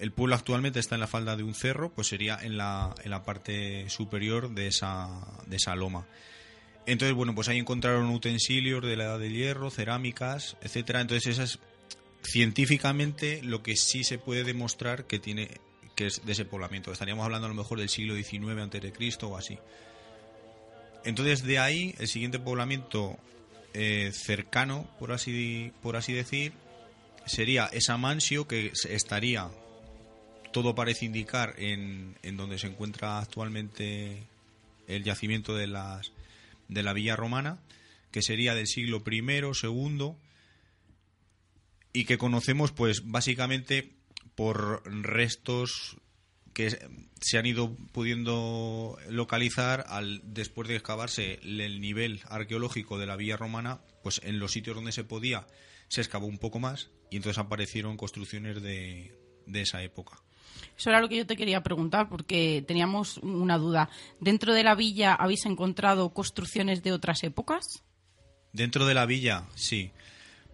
el pueblo actualmente está en la falda de un cerro, pues sería en la, en la parte superior de esa, de esa loma. Entonces, bueno, pues ahí encontraron utensilios de la edad del hierro, cerámicas, etcétera. Entonces, esas científicamente lo que sí se puede demostrar que tiene que es de ese poblamiento. Estaríamos hablando a lo mejor del siglo XIX antes de Cristo o así. Entonces, de ahí el siguiente poblamiento eh, cercano, por así por así decir, sería esa mansio que estaría todo parece indicar en, en donde se encuentra actualmente el yacimiento de, las, de la villa romana, que sería del siglo I, II, y que conocemos pues básicamente por restos que se han ido pudiendo localizar al después de excavarse el nivel arqueológico de la villa romana, pues en los sitios donde se podía se excavó un poco más y entonces aparecieron construcciones de, de esa época. Eso era lo que yo te quería preguntar, porque teníamos una duda. ¿Dentro de la villa habéis encontrado construcciones de otras épocas? Dentro de la villa, sí.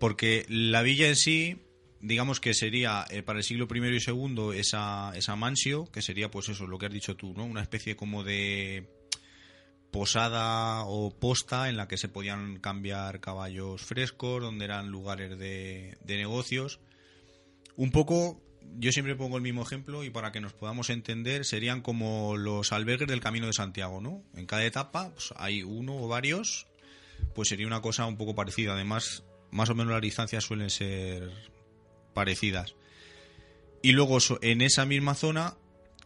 Porque la villa en sí, digamos que sería eh, para el siglo I y II esa, esa mansio, que sería pues eso, lo que has dicho tú, ¿no? Una especie como de posada o posta en la que se podían cambiar caballos frescos, donde eran lugares de negocios. Un poco yo siempre pongo el mismo ejemplo y para que nos podamos entender serían como los albergues del Camino de Santiago, ¿no? En cada etapa pues, hay uno o varios, pues sería una cosa un poco parecida. Además, más o menos las distancias suelen ser parecidas. Y luego en esa misma zona,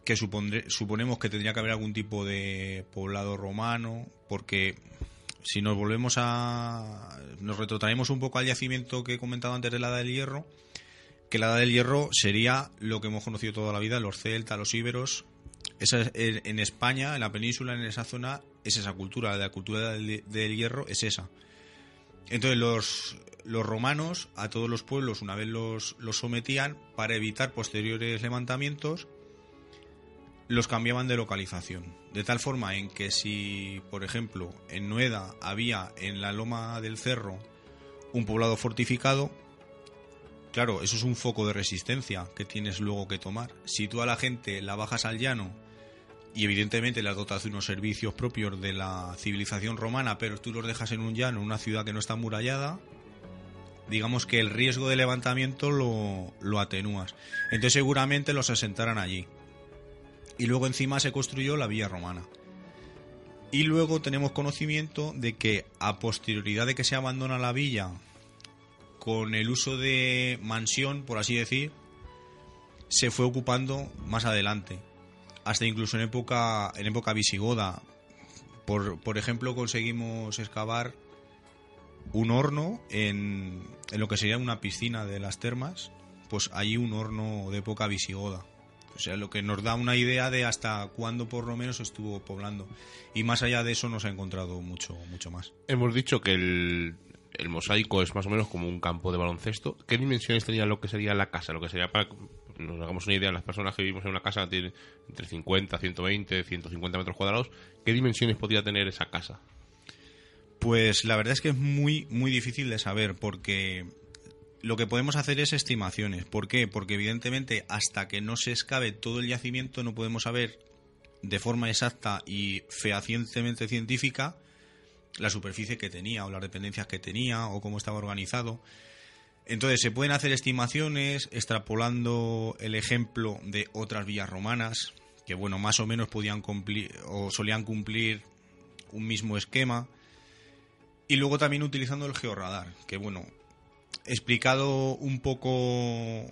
que suponemos que tendría que haber algún tipo de poblado romano, porque si nos volvemos a... nos retrotraemos un poco al yacimiento que he comentado antes de la del Hierro, que la Edad del Hierro sería lo que hemos conocido toda la vida, los celtas, los íberos. Esa, en España, en la península, en esa zona, es esa cultura, la cultura del, hierro es esa. Entonces los, los, romanos a todos los pueblos una vez los, los sometían para evitar posteriores levantamientos, los cambiaban de localización. De tal forma en que si, por ejemplo, en Nueda había en la loma del cerro un poblado fortificado, Claro, eso es un foco de resistencia que tienes luego que tomar. Si tú a la gente la bajas al llano y evidentemente las dotas de unos servicios propios de la civilización romana, pero tú los dejas en un llano, una ciudad que no está murallada, digamos que el riesgo de levantamiento lo, lo atenúas. Entonces seguramente los asentaran allí. Y luego encima se construyó la villa romana. Y luego tenemos conocimiento de que a posterioridad de que se abandona la villa con el uso de mansión, por así decir, se fue ocupando más adelante. Hasta incluso en época, en época visigoda. Por, por ejemplo, conseguimos excavar un horno en, en lo que sería una piscina de las termas. Pues allí un horno de época visigoda. O sea, lo que nos da una idea de hasta cuándo por lo menos estuvo poblando. Y más allá de eso nos ha encontrado mucho, mucho más. Hemos dicho que el, el mosaico es más o menos como un campo de baloncesto. ¿Qué dimensiones tenía lo que sería la casa? Lo que sería para nos hagamos una idea, las personas que vivimos en una casa tienen entre 50, 120, 150 metros cuadrados. ¿Qué dimensiones podría tener esa casa? Pues la verdad es que es muy, muy difícil de saber porque lo que podemos hacer es estimaciones. ¿Por qué? Porque evidentemente hasta que no se excave todo el yacimiento no podemos saber de forma exacta y fehacientemente científica la superficie que tenía o las dependencias que tenía o cómo estaba organizado. Entonces se pueden hacer estimaciones extrapolando el ejemplo de otras villas romanas que bueno, más o menos podían cumplir o solían cumplir un mismo esquema y luego también utilizando el georradar, que bueno, explicado un poco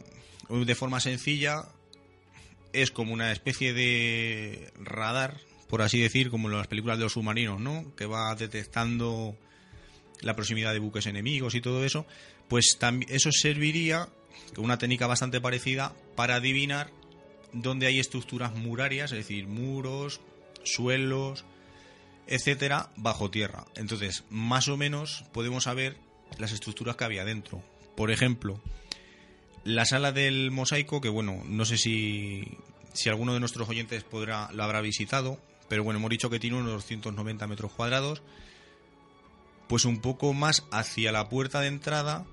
de forma sencilla es como una especie de radar por así decir, como en las películas de los submarinos, ¿no? Que va detectando la proximidad de buques enemigos y todo eso, pues eso serviría, con una técnica bastante parecida, para adivinar dónde hay estructuras murarias, es decir, muros, suelos, etcétera, bajo tierra. Entonces, más o menos podemos saber las estructuras que había dentro. Por ejemplo, la sala del mosaico, que bueno, no sé si, si alguno de nuestros oyentes podrá, lo habrá visitado, pero bueno, hemos dicho que tiene unos 290 metros cuadrados. Pues un poco más hacia la puerta de entrada,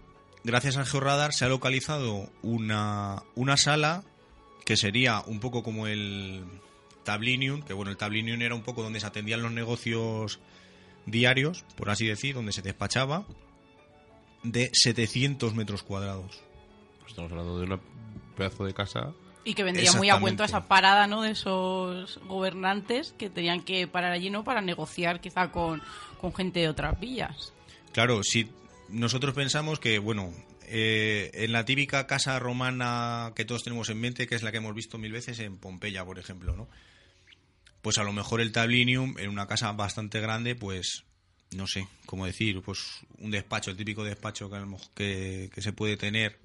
gracias al georradar, se ha localizado una, una sala que sería un poco como el Tablinium, que bueno, el Tablinium era un poco donde se atendían los negocios diarios, por así decir, donde se despachaba, de 700 metros cuadrados. Estamos hablando de un pedazo de casa y que vendría muy a cuento esa parada ¿no? de esos gobernantes que tenían que parar allí no para negociar quizá con, gente de otras villas. Claro, si nosotros pensamos que, bueno, eh, en la típica casa romana que todos tenemos en mente, que es la que hemos visto mil veces en Pompeya, por ejemplo, ¿no? Pues a lo mejor el tablinium, en una casa bastante grande, pues no sé cómo decir, pues un despacho, el típico despacho que, que, que se puede tener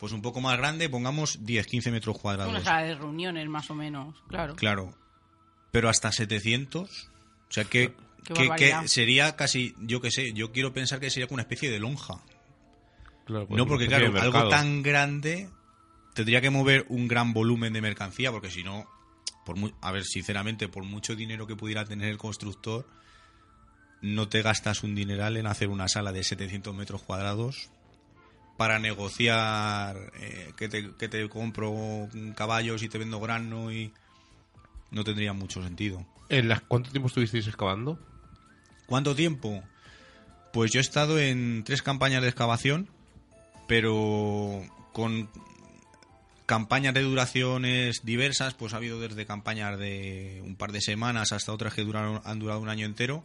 pues un poco más grande, pongamos 10-15 metros cuadrados. Una sala de reuniones, más o menos, claro. Claro. Pero hasta 700. O sea, que, Qué que- sería casi, yo qué sé, yo quiero pensar que sería como una especie de lonja. Claro, pues no, porque claro, algo tan grande tendría que mover un gran volumen de mercancía, porque si no, por mu- a ver, sinceramente, por mucho dinero que pudiera tener el constructor, no te gastas un dineral en hacer una sala de 700 metros cuadrados para negociar eh, que, te, que te compro caballos y te vendo grano y no tendría mucho sentido. ¿En las- ¿Cuánto tiempo estuvisteis excavando? ¿Cuánto tiempo? Pues yo he estado en tres campañas de excavación, pero con campañas de duraciones diversas, pues ha habido desde campañas de un par de semanas hasta otras que duraron, han durado un año entero.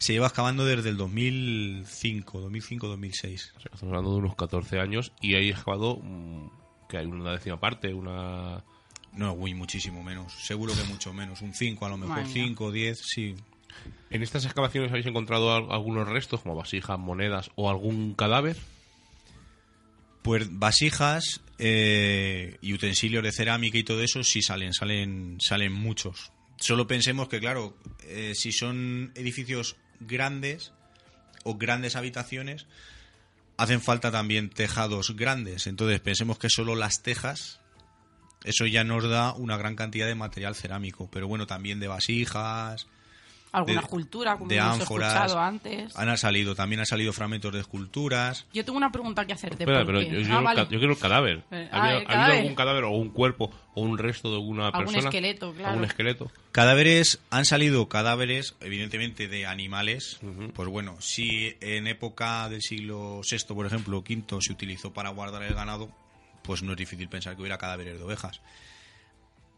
Se lleva excavando desde el 2005, 2005-2006. O sea, estamos hablando de unos 14 años y hay excavado mm, que hay una décima parte, una... No, uy, muchísimo menos. Seguro que mucho menos. Un 5, a lo mejor Madre mía. 5, 10, sí. ¿En estas excavaciones habéis encontrado al- algunos restos, como vasijas, monedas o algún cadáver? Pues vasijas eh, y utensilios de cerámica y todo eso sí salen, salen, salen muchos. Solo pensemos que, claro, eh, si son edificios grandes o grandes habitaciones, hacen falta también tejados grandes. Entonces pensemos que solo las tejas, eso ya nos da una gran cantidad de material cerámico. Pero bueno, también de vasijas, Alguna de- escultura, como de ánforas. escuchado antes. han salido, también han salido fragmentos de esculturas. Yo tengo una pregunta que hacerte. Espera, pero yo, yo Ah, vale. yo quiero el cadáver. Eh, ¿Ha ah, habido, el ha habido algún cadáver o un cuerpo o un resto de alguna Algún persona? esqueleto, claro. Algún esqueleto. Cadáveres, han salido cadáveres, evidentemente, de animales. Pues bueno, si en época del siglo VI, por ejemplo, o V, se utilizó para guardar el ganado, pues no es difícil pensar que hubiera cadáveres de ovejas.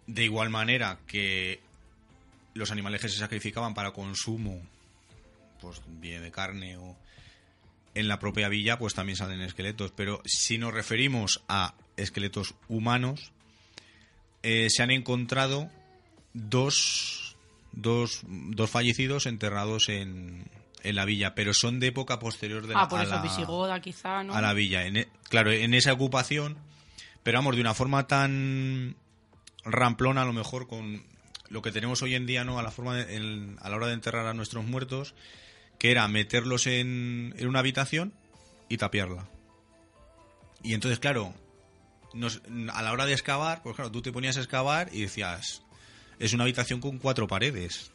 De igual manera que los animales que se sacrificaban para consumo, pues bien de carne o en la propia villa, pues también salen esqueletos. Pero si nos referimos a esqueletos humanos, eh, se han encontrado dos, dos, dos fallecidos enterrados en, en la villa, pero son de época posterior de la, Ah, por a eso la- visigoda quizá, ¿no? a la villa. En e- claro, en esa ocupación, pero vamos, de una forma tan ramplona a lo mejor con lo que tenemos hoy en día, ¿no? A la, forma de- en- a la hora de enterrar a nuestros muertos, que era meterlos en, en una habitación y tapiarla. Y entonces, claro, nos- a la hora de excavar, pues claro, tú te ponías a excavar y decías, es una habitación con cuatro paredes.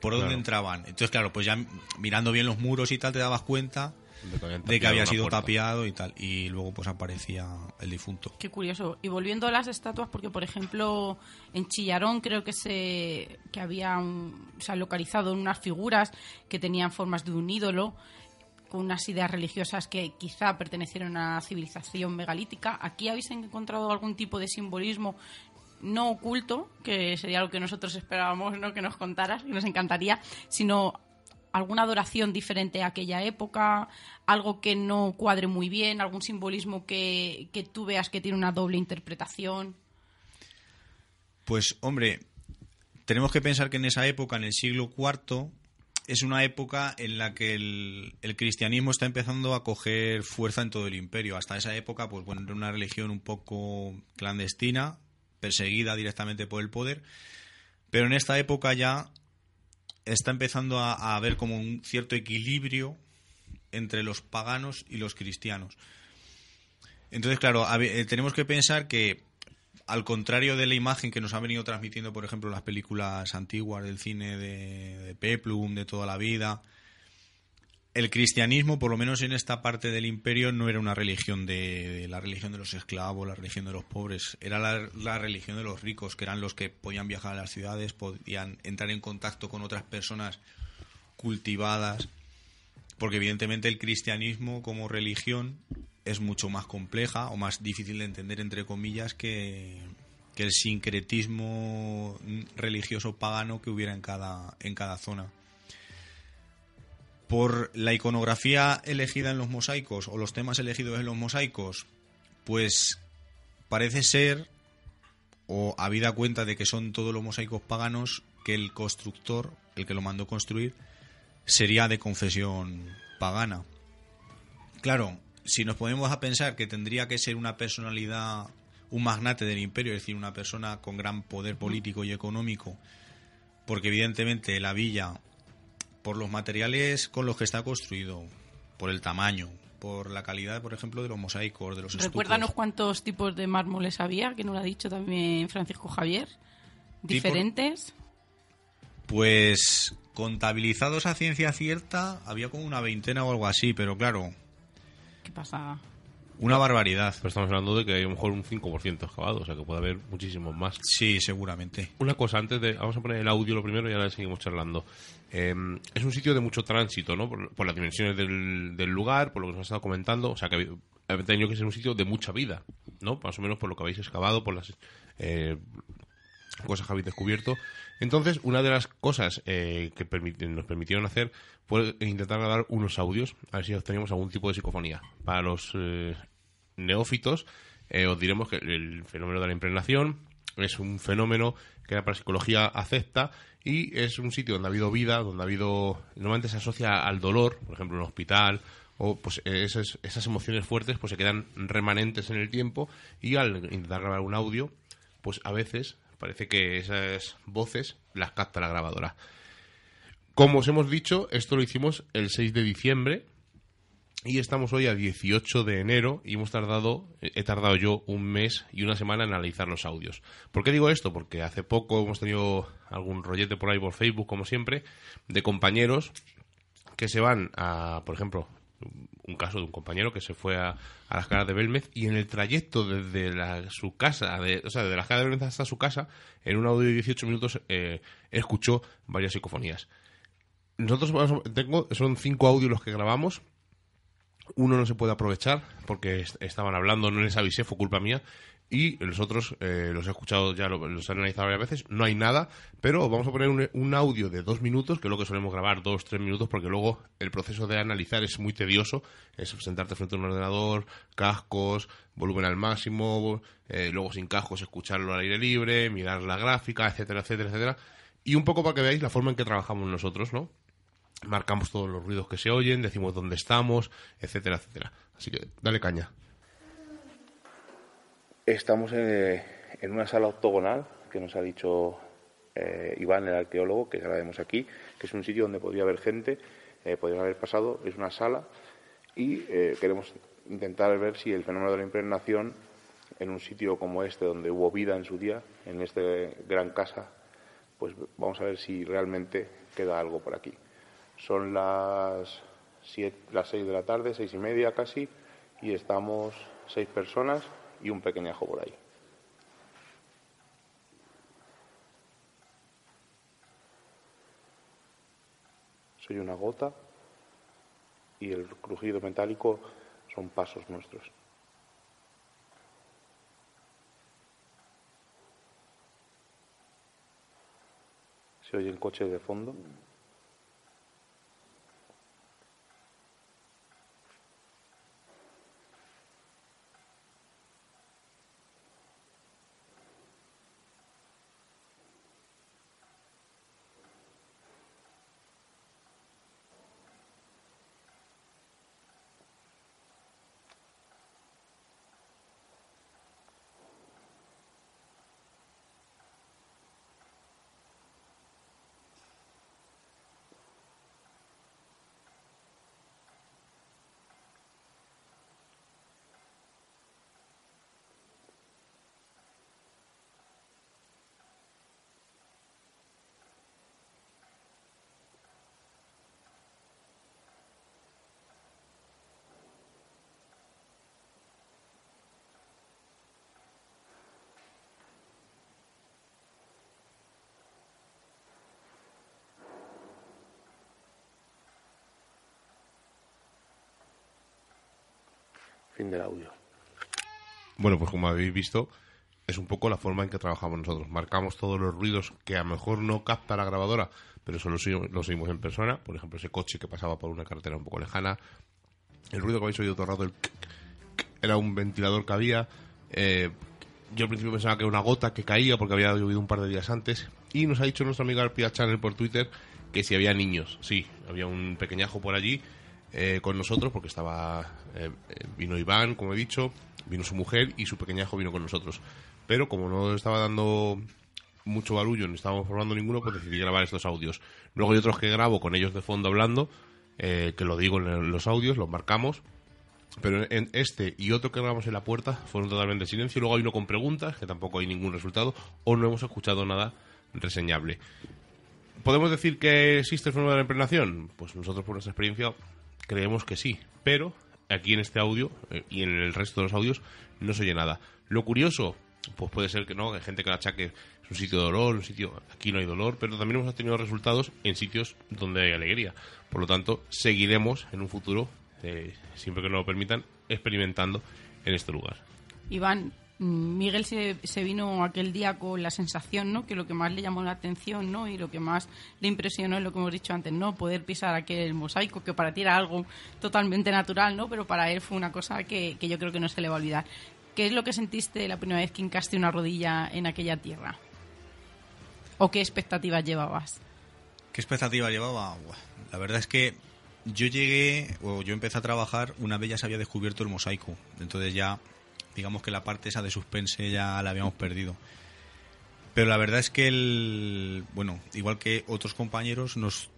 ¿Por dónde Claro. entraban? Entonces, claro, pues ya mirando bien los muros y tal, te dabas cuenta De que, habían había sido puerta. tapiado y tal. Y luego pues aparecía el difunto. Qué curioso. Y volviendo a las estatuas, porque por ejemplo en Chillarón creo que se que había un- se han localizado unas figuras que tenían formas de un ídolo con unas ideas religiosas que quizá pertenecieron a una civilización megalítica. ¿Aquí habéis encontrado algún tipo de simbolismo no oculto, que sería lo que nosotros esperábamos ¿no? que nos contaras, que nos encantaría, sino alguna adoración diferente a aquella época, algo que no cuadre muy bien, algún simbolismo que, que tú veas que tiene una doble interpretación. Pues hombre, tenemos que pensar que en esa época, en el siglo IV, es una época en la que el, el cristianismo está empezando a coger fuerza en todo el imperio. Hasta esa época, pues bueno, era una religión un poco clandestina, perseguida directamente por el poder, pero en esta época ya está empezando a, a haber como un cierto equilibrio entre los paganos y los cristianos. Entonces, claro, eh, tenemos que pensar que al contrario de la imagen que nos han venido transmitiendo, por ejemplo, las películas antiguas del cine de, de Peplum, de toda la vida, el cristianismo, por lo menos en esta parte del imperio, no era una religión de, la religión de los esclavos, la religión de los pobres, era la, la religión de los ricos, que eran los que podían viajar a las ciudades, podían entrar en contacto con otras personas cultivadas, porque evidentemente el cristianismo como religión es mucho más compleja o más difícil de entender, entre comillas, que, que el sincretismo religioso pagano que hubiera en cada, en cada zona. Por la iconografía elegida en los mosaicos o los temas elegidos en los mosaicos, pues parece ser, o habida cuenta de que son todos los mosaicos paganos, que el constructor, el que lo mandó construir, sería de confesión pagana. Claro, si nos ponemos a pensar que tendría que ser una personalidad, un magnate del imperio, es decir, una persona con gran poder político y económico, porque evidentemente la villa, por los materiales con los que está construido, por el tamaño, por la calidad, por ejemplo, de los mosaicos, de los Recuérdanos estucos, cuántos tipos de mármoles había, que nos lo ha dicho también Francisco Javier. Diferentes. pues contabilizados a ciencia cierta había como una veintena o algo así, pero claro, ¿Qué pasa? Una barbaridad. Pero estamos hablando de que hay a lo mejor un 5% excavado, o sea que puede haber muchísimos más. Sí, seguramente. Una cosa, antes de. Vamos a poner el audio lo primero y ahora seguimos charlando. Eh, es un sitio de mucho tránsito, ¿no? Por, por las dimensiones del, del lugar, por lo que nos has estado comentando. O sea que ha tenido que ser un sitio de mucha vida, ¿no? Más o menos por lo que habéis excavado, por las eh, cosas que habéis descubierto. Entonces, una de las cosas eh, que nos permitieron hacer fue intentar grabar unos audios, a ver si obteníamos algún tipo de psicofonía. Para los eh, neófitos, eh, os diremos que el fenómeno de la impregnación es un fenómeno que la psicología acepta y es un sitio donde ha habido vida, donde ha habido... Normalmente se asocia al dolor, por ejemplo, un hospital, o pues esas, esas emociones fuertes pues se quedan remanentes en el tiempo y al intentar grabar un audio, pues a veces parece que esas voces las capta la grabadora. Como os hemos dicho, esto lo hicimos el 6 de diciembre y estamos hoy a 18 de enero y hemos tardado, he tardado yo un mes y una semana en analizar los audios. ¿Por qué digo esto? Porque hace poco hemos tenido algún rollete por ahí por Facebook, como siempre, de compañeros que se van a, por ejemplo, un caso de un compañero que se fue a, a las caras de Belmez y en el trayecto desde la- su casa, de, o sea, de las caras de Belmez hasta su casa, en un audio de 18 minutos, eh, escuchó varias psicofonías. Nosotros tengo, son cinco audios los que grabamos. Uno no se puede aprovechar porque est- estaban hablando, no les avisé, fue culpa mía. Y los otros eh, los he escuchado ya, lo- los he analizado varias veces. No hay nada, pero vamos a poner un, un audio de dos minutos, que es lo que solemos grabar, dos, tres minutos, porque luego el proceso de analizar es muy tedioso. Es sentarte frente a un ordenador, cascos, volumen al máximo, eh, luego sin cascos escucharlo al aire libre, mirar la gráfica, etcétera, etcétera, etcétera. Y un poco para que veáis la forma en que trabajamos nosotros, ¿no? marcamos todos los ruidos que se oyen, decimos dónde estamos, etcétera, etcétera. Así que dale caña. Estamos eh, en una sala octogonal que nos ha dicho eh, Iván, el arqueólogo, que grabemos aquí, que es un sitio donde podría haber gente, eh, podría haber pasado, es una sala y eh, queremos intentar ver si el fenómeno de la impregnación en un sitio como este, donde hubo vida en su día, en esta gran casa, pues vamos a ver si realmente queda algo por aquí. Son las, siete, las seis de la tarde, seis y media casi, y estamos seis personas y un pequeñajo por ahí. Soy una gota y el crujido metálico son pasos nuestros. Se oyen coches de fondo. Fin del audio. Bueno, pues como habéis visto, es un poco la forma en que trabajamos nosotros. Marcamos todos los ruidos que a lo mejor no capta la grabadora, pero solo los oímos en persona. Por ejemplo, ese coche que pasaba por una carretera un poco lejana. El ruido que habéis oído todo el rato, era un ventilador que había. Eh, yo al principio pensaba que era una gota que caía porque había llovido un par de días antes. Y nos ha dicho nuestro amigo Arpia Channel por Twitter que si había niños. Sí, había un pequeñajo por allí eh, con nosotros porque estaba eh, eh, vino Iván, como he dicho, vino su mujer y su pequeña hijo vino con nosotros. Pero como no estaba dando mucho barullo, no estábamos formando ninguno, pues decidí grabar estos audios. Luego hay otros que grabo con ellos de fondo hablando, que lo digo en los audios, los marcamos. Pero en este y otro que grabamos en la puerta fueron totalmente silencio. Luego hay uno con preguntas, que tampoco hay ningún resultado, o no hemos escuchado nada reseñable. ¿Podemos decir que existe el fenómeno de la impregnación? Pues nosotros, por nuestra experiencia, creemos que sí. Pero aquí en este audio eh, y en el resto de los audios no se oye nada. Lo curioso, pues puede ser que no, hay gente que la achaque es un sitio de dolor, un sitio aquí no hay dolor, pero también hemos tenido resultados en sitios donde hay alegría. Por lo tanto, seguiremos en un futuro, eh, siempre que nos lo permitan, experimentando en este lugar. Iván, Miguel se, vino aquel día con la sensación, ¿no? Que lo que más le llamó la atención, ¿no? Y lo que más le impresionó es lo que hemos dicho antes, ¿no? Poder pisar aquel mosaico, que para ti era algo totalmente natural, ¿no? Pero para él fue una cosa que, que yo creo que no se le va a olvidar. ¿Qué es lo que sentiste la primera vez que hincaste una rodilla en aquella tierra? ¿O qué expectativas llevabas? ¿Qué expectativas llevaba? La verdad es que yo llegué, o yo empecé a trabajar una vez ya se había descubierto el mosaico. Entonces ya digamos que la parte esa de suspense ya la habíamos perdido. Pero la verdad es que el, bueno, igual que otros compañeros nos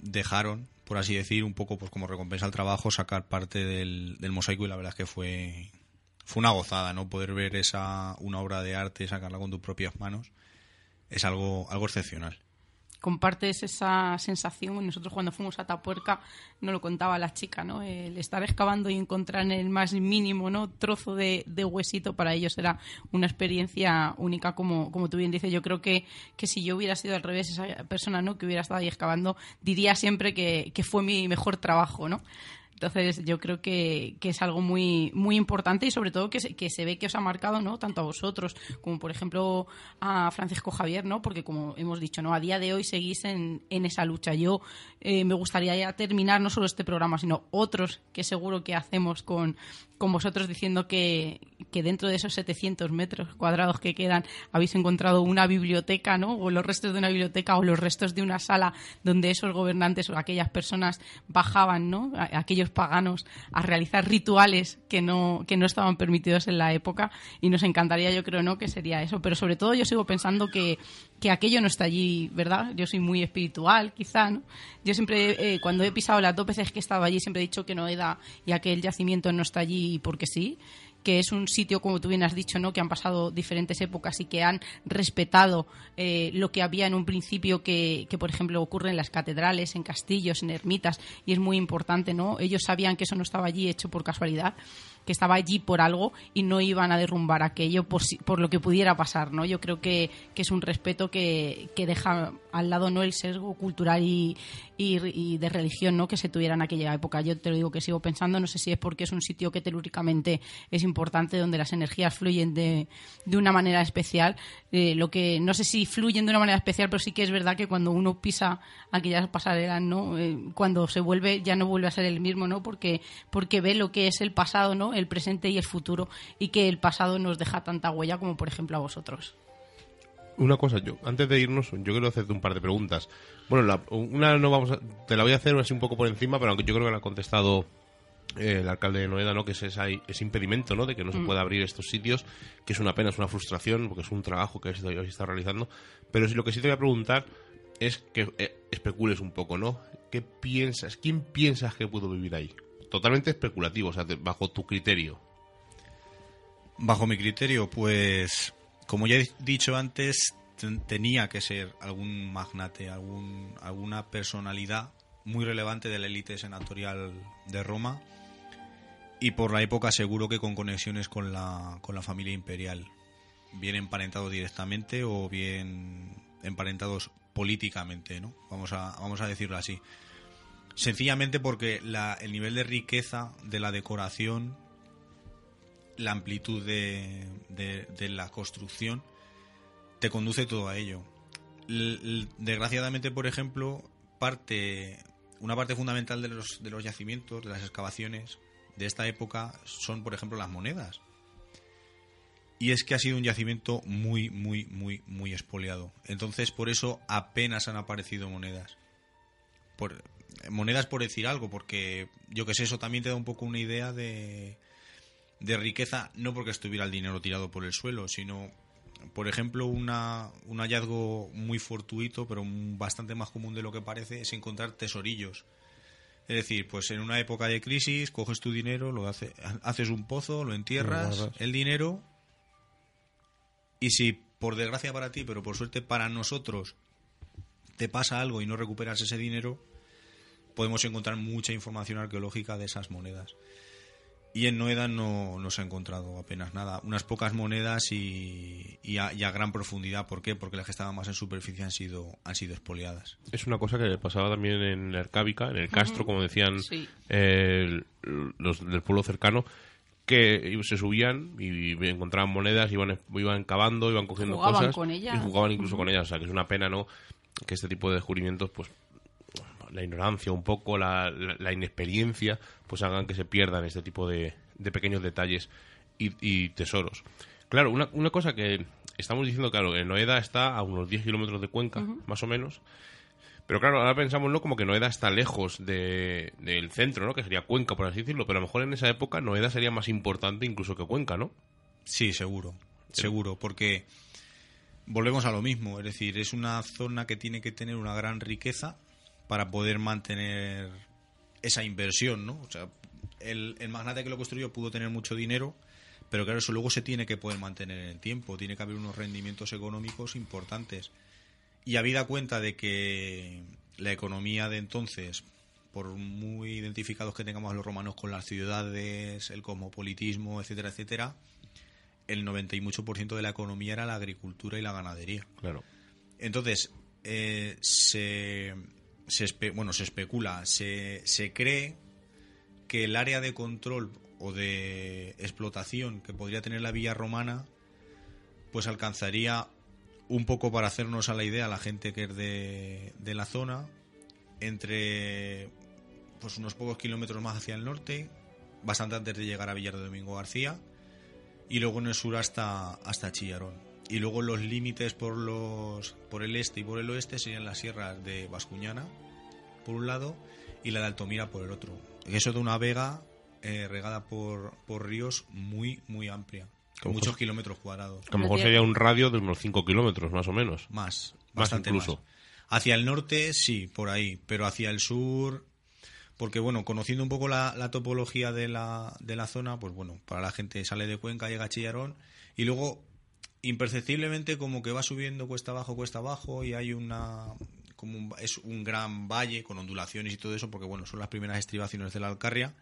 dejaron, por así decir, un poco pues como recompensa al trabajo, sacar parte del, mosaico y la verdad es que fue fue una gozada, ¿no? Poder ver esa una obra de arte, sacarla con tus propias manos, es algo algo excepcional compartes esa sensación. Nosotros cuando fuimos a Tapuerca no lo contaba la chica, ¿no? El estar excavando y encontrar en el más mínimo ¿no? trozo de, huesito para ellos era una experiencia única, como, como tú bien dices. Yo creo que, que si yo hubiera sido al revés, esa persona ¿no? que hubiera estado ahí excavando, diría siempre que, que fue mi mejor trabajo, ¿no? Entonces yo creo que, que, es algo muy, muy importante y sobre todo que se, que se ve que os ha marcado, ¿no? Tanto a vosotros como por ejemplo a Francisco Javier, ¿no? Porque como hemos dicho, ¿no? A día de hoy seguís en, en esa lucha. Yo eh, me gustaría ya terminar no solo este programa, sino otros que seguro que hacemos con, con vosotros diciendo que, que, dentro de esos 700 metros cuadrados que quedan habéis encontrado una biblioteca, ¿no? O los restos de una biblioteca o los restos de una sala donde esos gobernantes o aquellas personas bajaban, ¿no? aquellos paganos a realizar rituales que no, que no estaban permitidos en la época y nos encantaría, yo creo, ¿no? Que sería eso. Pero sobre todo yo sigo pensando que, que aquello no está allí, ¿verdad? Yo soy muy espiritual, quizá, ¿no? Yo siempre, eh, cuando he pisado las dos veces que he estado allí, siempre he dicho que Noeda y aquel yacimiento no está allí porque sí, que es un sitio, como tú bien has dicho, ¿no? que han pasado diferentes épocas y que han respetado eh, lo que había en un principio que, que, por ejemplo, ocurre en las catedrales, en castillos, en ermitas, y es muy importante, ¿no? Ellos sabían que eso no estaba allí hecho por casualidad que estaba allí por algo y no iban a derrumbar aquello por, por lo que pudiera pasar, ¿no? Yo creo que, que es un respeto que, que, deja al lado no el sesgo cultural y, de religión, ¿no? Que se tuviera en aquella época. Yo te lo digo que sigo pensando, no sé si es porque es un sitio que telúricamente es importante, donde las energías fluyen de, de una manera especial. Eh, lo que no sé si fluyen de una manera especial, pero sí que es verdad que cuando uno pisa aquellas pasarelas, ¿no? Eh, cuando se vuelve ya no vuelve a ser el mismo, ¿no? Porque porque ve lo que es el pasado, ¿no? el presente y el futuro y que el pasado nos deja tanta huella como por ejemplo a vosotros. Una cosa, yo antes de irnos, yo quiero hacerte un par de preguntas. Bueno, una no vamos te la voy a hacer así un poco por encima, pero aunque yo creo que la ha contestado eh, el alcalde de Noeda, ¿no? Que es ese, impedimento, ¿no? De que no se mm. pueda abrir estos sitios, que es una pena, es una frustración, porque es un trabajo que habéis estado realizando. Pero si lo que sí te voy a preguntar es que eh, especules un poco, ¿no? ¿Qué piensas? ¿Quién piensas que pudo vivir ahí? totalmente especulativo, o sea, bajo tu criterio. Bajo mi criterio, pues, como ya he dicho antes, tenía que ser algún magnate, algún, alguna personalidad muy relevante de la élite senatorial de Roma y por la época seguro que con conexiones con la, con la familia imperial, bien emparentados directamente o bien emparentados políticamente, ¿no? Vamos a, vamos a decirlo así. Sencillamente porque el nivel de riqueza de la decoración, la amplitud de, la construcción, te conduce todo a ello. desgraciadamente, por ejemplo, parte una parte fundamental de los, de los yacimientos, de las excavaciones de esta época son, por ejemplo, las monedas. Y es que ha sido un yacimiento muy, muy, muy, muy expoliado. Entonces, por eso apenas han aparecido monedas. Por, monedas por decir algo, porque yo que sé, eso también te da un poco una idea de, de riqueza, no porque estuviera el dinero tirado por el suelo, sino, por ejemplo, una, un hallazgo muy fortuito, pero bastante más común de lo que parece, es encontrar tesorillos. Es decir, pues en una época de crisis coges tu dinero, lo hace, haces un pozo, lo entierras, el dinero, y si por desgracia para ti, pero por suerte para nosotros, te pasa algo y no recuperas ese dinero, podemos encontrar mucha información arqueológica de esas monedas. Y en Noeda no, no se ha encontrado apenas nada. Unas pocas monedas y, y, a, gran profundidad. ¿Por qué? Porque las que estaban más en superficie han sido, han sido expoliadas. Es una cosa que pasaba también en la Ercábica, en el Castro, como decían los del pueblo cercano, que se subían y encontraban monedas, iban, iban cavando, iban cogiendo cosas. Y jugaban incluso con ellas. O sea, que es una pena, ¿no? Que este tipo de descubrimientos, pues la ignorancia un poco, la, la, inexperiencia, pues hagan que se pierdan este tipo de, de pequeños detalles y, tesoros. Claro, una, una, cosa que estamos diciendo, claro, que Noeda está a unos 10 kilómetros de Cuenca, más o menos. Pero claro, ahora pensamos ¿no? como que Noeda está lejos de, del centro, ¿no? Que sería Cuenca, por así decirlo. Pero a lo mejor en esa época Noeda sería más importante incluso que Cuenca, ¿no? Sí, seguro. Seguro, porque volvemos a lo mismo. Es decir, es una zona que tiene que tener una gran riqueza para poder mantener esa inversión, ¿no? O sea, el, magnate que lo construyó pudo tener mucho dinero, pero claro, eso luego se tiene que poder mantener en el tiempo, tiene que haber unos rendimientos económicos importantes. Y habida cuenta de que la economía de entonces, por muy identificados que tengamos los romanos con las ciudades, el cosmopolitismo, etcétera, etcétera, el 90 y mucho por ciento de la economía era la agricultura y la ganadería. Claro. Entonces, eh, se, bueno, se especula, se, se cree que el área de control o de explotación que podría tener la villa romana pues alcanzaría un poco para hacernos a la idea la gente que es de, de la zona entre pues unos pocos kilómetros más hacia el norte bastante antes de llegar a Villar de Domingo García y luego en el sur hasta hasta Chillarón y luego los límites por los por el este y por el oeste serían las sierras de Bascuñana por un lado y la de Altomira por el otro. Eso de una vega eh, regada por, por ríos muy muy amplia, con muchos kilómetros cuadrados. a lo mejor sería un radio de unos 5 kilómetros más o menos. Más, bastante incluso. Hacia el norte sí, por ahí, pero hacia el sur porque bueno, conociendo un poco la, la, topología de la, de la zona, pues bueno, para la gente sale de Cuenca, llega a Chillarón y luego imperceptiblemente como que va subiendo cuesta abajo, cuesta abajo y hay una como es un gran valle con ondulaciones y todo eso porque bueno, son las primeras estribaciones de la Alcarria,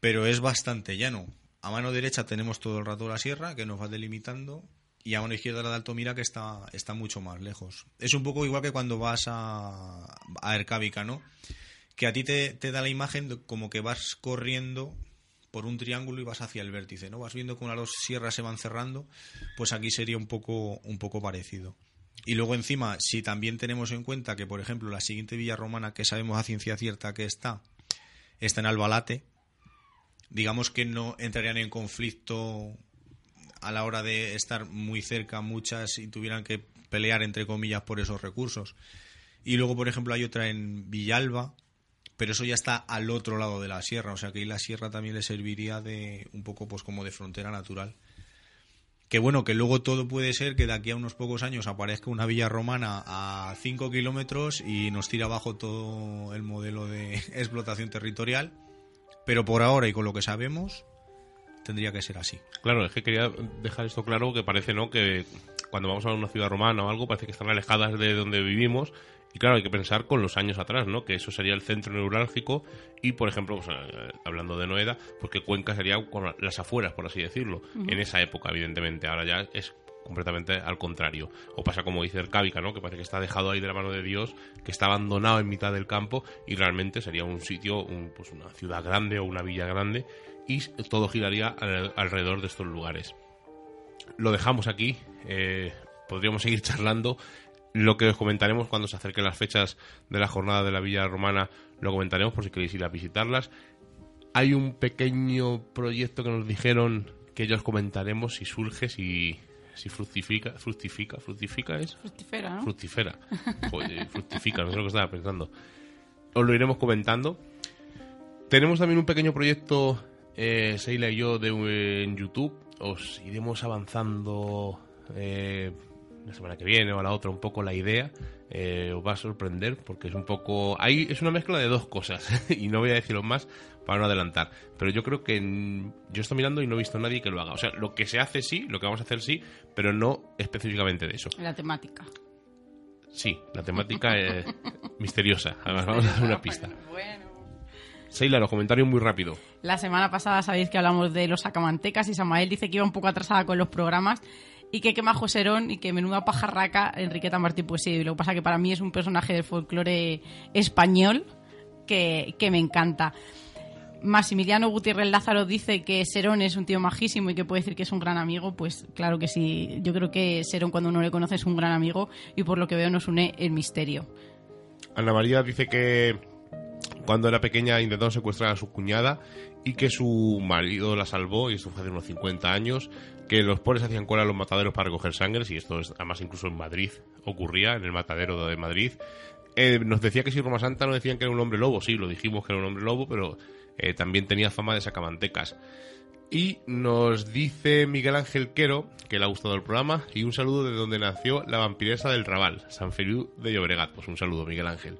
pero es bastante llano. A mano derecha tenemos todo el rato la sierra que nos va delimitando y a mano izquierda la de Altomira que está, está mucho más lejos. Es un poco igual que cuando vas a, a Ercábica, ¿no? Que a ti te, te da la imagen de como que vas corriendo por un triángulo y vas hacia el vértice, ¿no? Vas viendo cómo las dos sierras se van cerrando, pues aquí sería un poco, un poco parecido. Y luego encima, si también tenemos en cuenta que, por ejemplo, la siguiente villa romana que sabemos a ciencia cierta que está, está en Albalate, digamos que no entrarían en conflicto a la hora de estar muy cerca muchas y tuvieran que pelear, entre comillas, por esos recursos. Y luego, por ejemplo, hay otra en Villalba, pero eso ya está al otro lado de la sierra, o sea que ahí la sierra también le serviría de un poco pues como de frontera natural. Que bueno, que luego todo puede ser que de aquí a unos pocos años aparezca una villa romana a 5 kilómetros y nos tira abajo todo el modelo de explotación territorial, pero por ahora y con lo que sabemos, tendría que ser así. Claro, es que quería dejar esto claro que parece, ¿no? Que cuando vamos a una ciudad romana o algo, parece que están alejadas de donde vivimos y claro, hay que pensar con los años atrás, ¿no? Que eso sería el centro neurálgico y, por ejemplo, pues, eh, hablando de Noeda, pues que Cuenca sería con las afueras, por así decirlo, en esa época, evidentemente. Ahora ya es completamente al contrario. O pasa como dice el Cávica, ¿no? Que parece que está dejado ahí de la mano de Dios, que está abandonado en mitad del campo y realmente sería un sitio, pues una ciudad grande o una villa grande y todo giraría alrededor de estos lugares. Lo dejamos aquí. Eh, podríamos seguir charlando lo que os comentaremos cuando se acerquen las fechas de la jornada de la Villa Romana, lo comentaremos por si queréis ir a visitarlas. Hay un pequeño proyecto que nos dijeron que ellos comentaremos si surge, si, si fructifica, fructifica, fructifica es. Fructifera, ¿no? Fructifera. fructifica, no sé lo que estaba pensando. os lo iremos comentando. Tenemos también un pequeño proyecto, eh, Seila y yo, de, en YouTube. Os iremos avanzando eh, la semana que viene o a la otra un poco la idea. Eh, os va a sorprender porque es un poco... Ahí es una mezcla de dos cosas y no voy a deciros más para no adelantar. Pero yo creo que yo estoy mirando y no he visto a nadie que lo haga. O sea, lo que se hace sí, lo que vamos a hacer sí, pero no específicamente de eso. La temática. Sí, la temática es misteriosa. Además, vamos a dar una pista. Seila, los comentarios muy rápido. La semana pasada sabéis que hablamos de los sacamantecas y Samael dice que iba un poco atrasada con los programas y que quema Joserón y que menuda pajarraca Enriqueta Martín. Pues sí, lo que pasa que para mí es un personaje del folclore español que, que me encanta. Maximiliano Gutiérrez Lázaro dice que Serón es un tío majísimo y que puede decir que es un gran amigo, pues claro que sí. Yo creo que Serón cuando uno le conoce es un gran amigo y por lo que veo nos une el misterio. Ana María dice que cuando era pequeña intentó secuestrar a su cuñada y que su marido la salvó, y esto fue hace unos 50 años, que los pobres hacían cola a los mataderos para recoger sangre, y esto es, además incluso en Madrid ocurría, en el matadero de Madrid. Eh, nos decía que si Roma Santa no decían que era un hombre lobo, sí, lo dijimos que era un hombre lobo, pero eh, también tenía fama de sacamantecas. Y nos dice Miguel Ángel Quero que le ha gustado el programa y un saludo de donde nació la vampiresa del Raval, San Feliu de Llobregat. Pues un saludo, Miguel Ángel.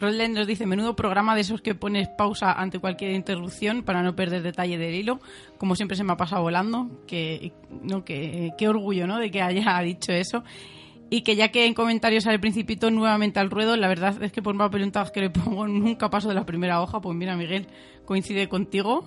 Roland nos dice, menudo programa de esos que pones pausa ante cualquier interrupción para no perder detalle del hilo. Como siempre se me ha pasado volando. Que, no, que, qué orgullo ¿no? de que haya dicho eso. Y que ya que en comentarios al principito nuevamente al ruedo, la verdad es que por más preguntas que le pongo nunca paso de la primera hoja. Pues mira, Miguel, coincide contigo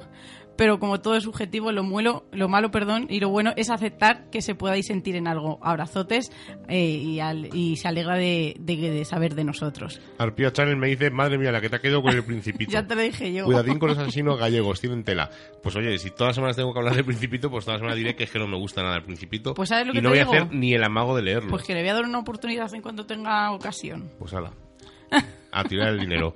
pero como todo es subjetivo, lo, muelo, lo malo perdón, y lo bueno es aceptar que se pueda sentir en algo. Abrazotes eh, y, al- y se alegra de, de- de saber de nosotros. Arpía Channel me dice, madre mía, la que te ha quedado con el principito. Ya te lo dije yo. Cuidadín con los asesinos gallegos, tienen tela. Pues oye, si todas las semanas tengo que hablar del principito, pues todas las semanas diré que es que no me gusta nada el principito. Pues ¿sabes lo que y no te voy a hacer ni el amago de leerlo. Pues que le voy a dar una oportunidad en cuanto tenga ocasión. Pues ala. A tirar el dinero.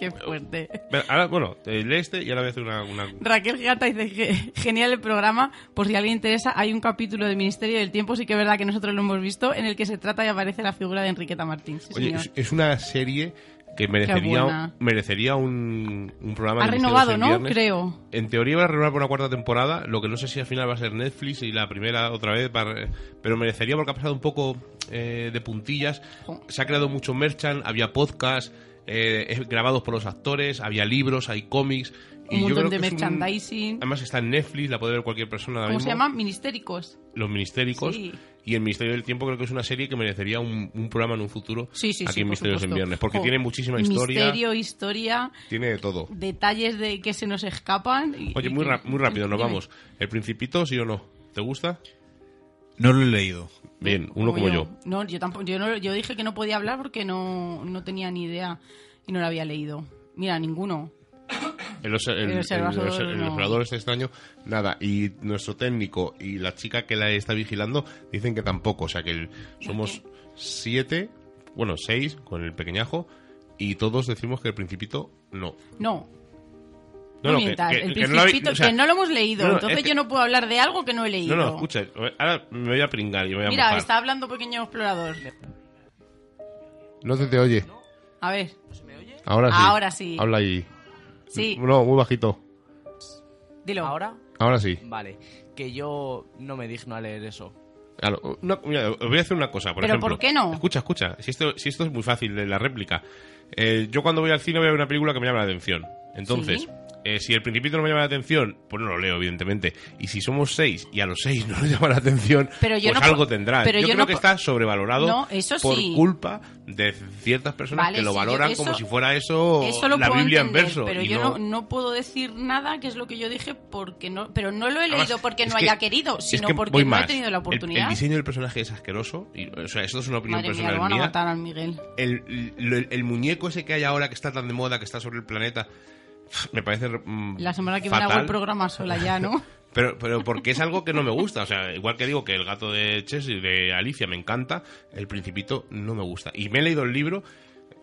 Qué fuerte. Pero Ahora, bueno, lee este y ahora voy a hacer una... una- Raquel Gigata dice que genial el programa. Por si a alguien interesa, hay un capítulo del Ministerio del Tiempo, sí que es verdad que nosotros lo hemos visto, en el que se trata y aparece la figura de Enriqueta Martín. Sí, Oye, señor. es, una serie que merecería, merecería un, un programa Ha de renovado, ¿no? Viernes. Creo. En teoría va a renovar por una cuarta temporada, lo que no sé si al final va a ser Netflix y la primera otra vez, para- pero merecería porque ha pasado un poco eh, de puntillas. Se ha creado mucho merchant, había podcast eh, grabados por los actores, había libros, hay cómics. Un y yo montón creo de que es un- merchandising. además está en Netflix, la puede ver cualquier persona ¿Cómo se mismo. llama? Ministéricos. Los Ministéricos. Sí. Y el Ministerio del Tiempo creo que es una serie que merecería un, un programa en un futuro Sí, sí, aquí sí. en Misterios en. Viernes. Porque Jo, tiene muchísima historia, Misterio, historia, tiene de todo. detalles de que se nos escapan. y- Oye, y muy, muy rápido, nos Dime. vamos. ¿El Principito, sí o no? ¿Te gusta? No lo he leído. Bien, uno como yo. No, yo tampoco. Yo, no- yo dije que no podía hablar porque no, no tenía ni idea y no lo había leído. Mira, ninguno. El, el- El observador, observador este extraño, nada. Y nuestro técnico y la chica que la está vigilando dicen que tampoco. O sea que el- somos siete, bueno, seis con el pequeñajo. Y todos decimos que el Principito no. No. No, No, no, que- que- el que no lo habéis- Principito, o sea, que no lo hemos leído. no, no, entonces es que- yo no puedo hablar de algo que no he leído. No, no, escucha. Ahora me voy a pringar y me voy a Mira, mojar. está hablando pequeño explorador. No se te oye. A ver, Ahora sí. Ahora sí. Habla ahí. sí, No, muy bajito. dilo. ¿Ahora? Ahora sí. Vale. Que yo no me digno a leer eso. Claro, una- mira, os voy a hacer una cosa, por ¿Pero ejemplo. por qué no? Escucha, escucha. Si esto, si esto es muy fácil de la réplica. Eh, yo cuando voy al cine voy a ver una película que me llama la atención. Entonces, Sí. Eh, si el principito no me llama la atención, pues no lo leo, evidentemente. Y si somos seis y a los seis no nos llama la atención, Pero yo pues no algo tendrá. pero yo, yo creo no que está sobrevalorado No, eso por sí. culpa de ciertas personas Vale, que lo sí, valoran eso- como si fuera eso, la Biblia entender, en verso. pero yo no- no, puedo decir nada, que es lo que yo dije, porque no, pero no lo he Además, leído porque no que- haya querido, es sino que porque no he tenido la oportunidad. El, diseño del personaje es asqueroso. Y, o sea, esto es una opinión Madre mía, personal lo van a mía. matar al Miguel. el, el- el muñeco ese que hay ahora que está tan de moda, que está sobre el planeta, me parece mm, La semana que viene hago el programa sola ya, ¿no? Pero, pero porque es algo que no me gusta. O sea, igual que digo que el gato de Chess y de Alicia me encanta, el principito no me gusta. Y me he leído el libro.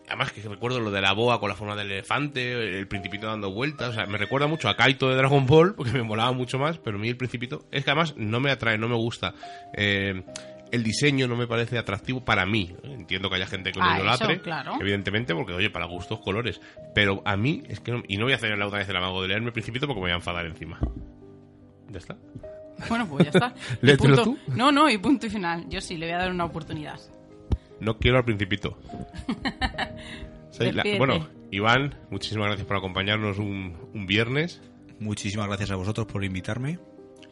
Además que recuerdo lo de la boa con la forma del elefante, el principito dando vueltas, o sea, me recuerda mucho a Kaito de Dragon Ball, porque me molaba mucho más, pero a mí el principito es que además no me atrae, no me gusta. Eh, el diseño no me parece atractivo para mí. Entiendo que haya gente que lo Ah, idolatre, eso, claro. evidentemente, porque oye, para gustos, colores. Pero a mí, es que no, y no voy a hacer la otra vez el amago de leerme el principito porque me voy a enfadar encima. ¿Ya está? Bueno, pues ya está. Léetelo tú. No, no, y punto y final. Yo sí, le voy a dar una oportunidad. No quiero al principito. Sí, la- Despídete. bueno, Iván, muchísimas gracias por acompañarnos un, un viernes. Muchísimas gracias a vosotros por invitarme.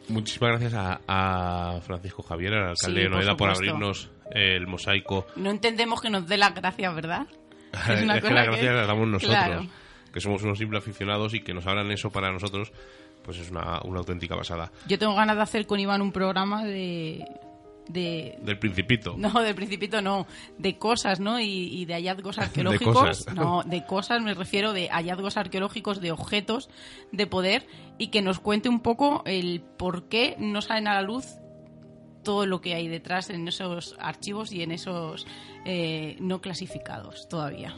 Muchísimas gracias a, a Francisco Javier, al alcalde Sí, de Noeda, por, abrirnos el mosaico. No entendemos que nos dé las gracias, ¿verdad? Es una es que las que- gracias las damos nosotros, Claro. que somos unos simples aficionados y que nos abran eso para nosotros, pues es una, una auténtica pasada. Yo tengo ganas de hacer con Iván un programa de... de Del principito. no, del principito no, de cosas, ¿no? Y, y de hallazgos arqueológicos. cosas. No, de cosas me refiero de hallazgos arqueológicos, de objetos de poder y que nos cuente un poco el por qué no salen a la luz todo lo que hay detrás en esos archivos y en esos eh, no clasificados todavía.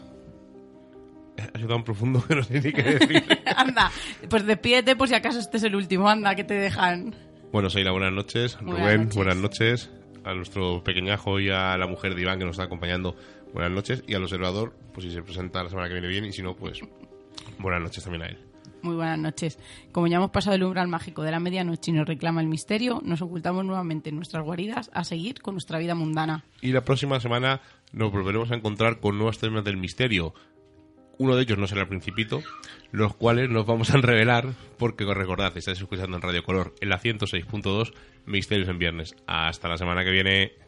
Ha sido tan profundo que no sé ni qué decir. anda, pues despídete por si acaso este es el último, anda, que te dejan. bueno, Seila, buenas noches. Buenas Rubén, noches. buenas noches. A nuestro pequeñajo y a la mujer de Iván que nos está acompañando, buenas noches. Y al observador, pues si se presenta la semana que viene bien y si no, pues buenas noches también a él. Muy buenas noches. Como ya hemos pasado el umbral mágico de la medianoche y nos reclama el misterio, nos ocultamos nuevamente en nuestras guaridas a seguir con nuestra vida mundana. Y la próxima semana nos volveremos a encontrar con nuevos temas del misterio. Uno de ellos no será el Principito, los cuales nos vamos a revelar porque recordad, estáis escuchando en Radio Color en la 106.2 Misterios en Viernes. Hasta la semana que viene.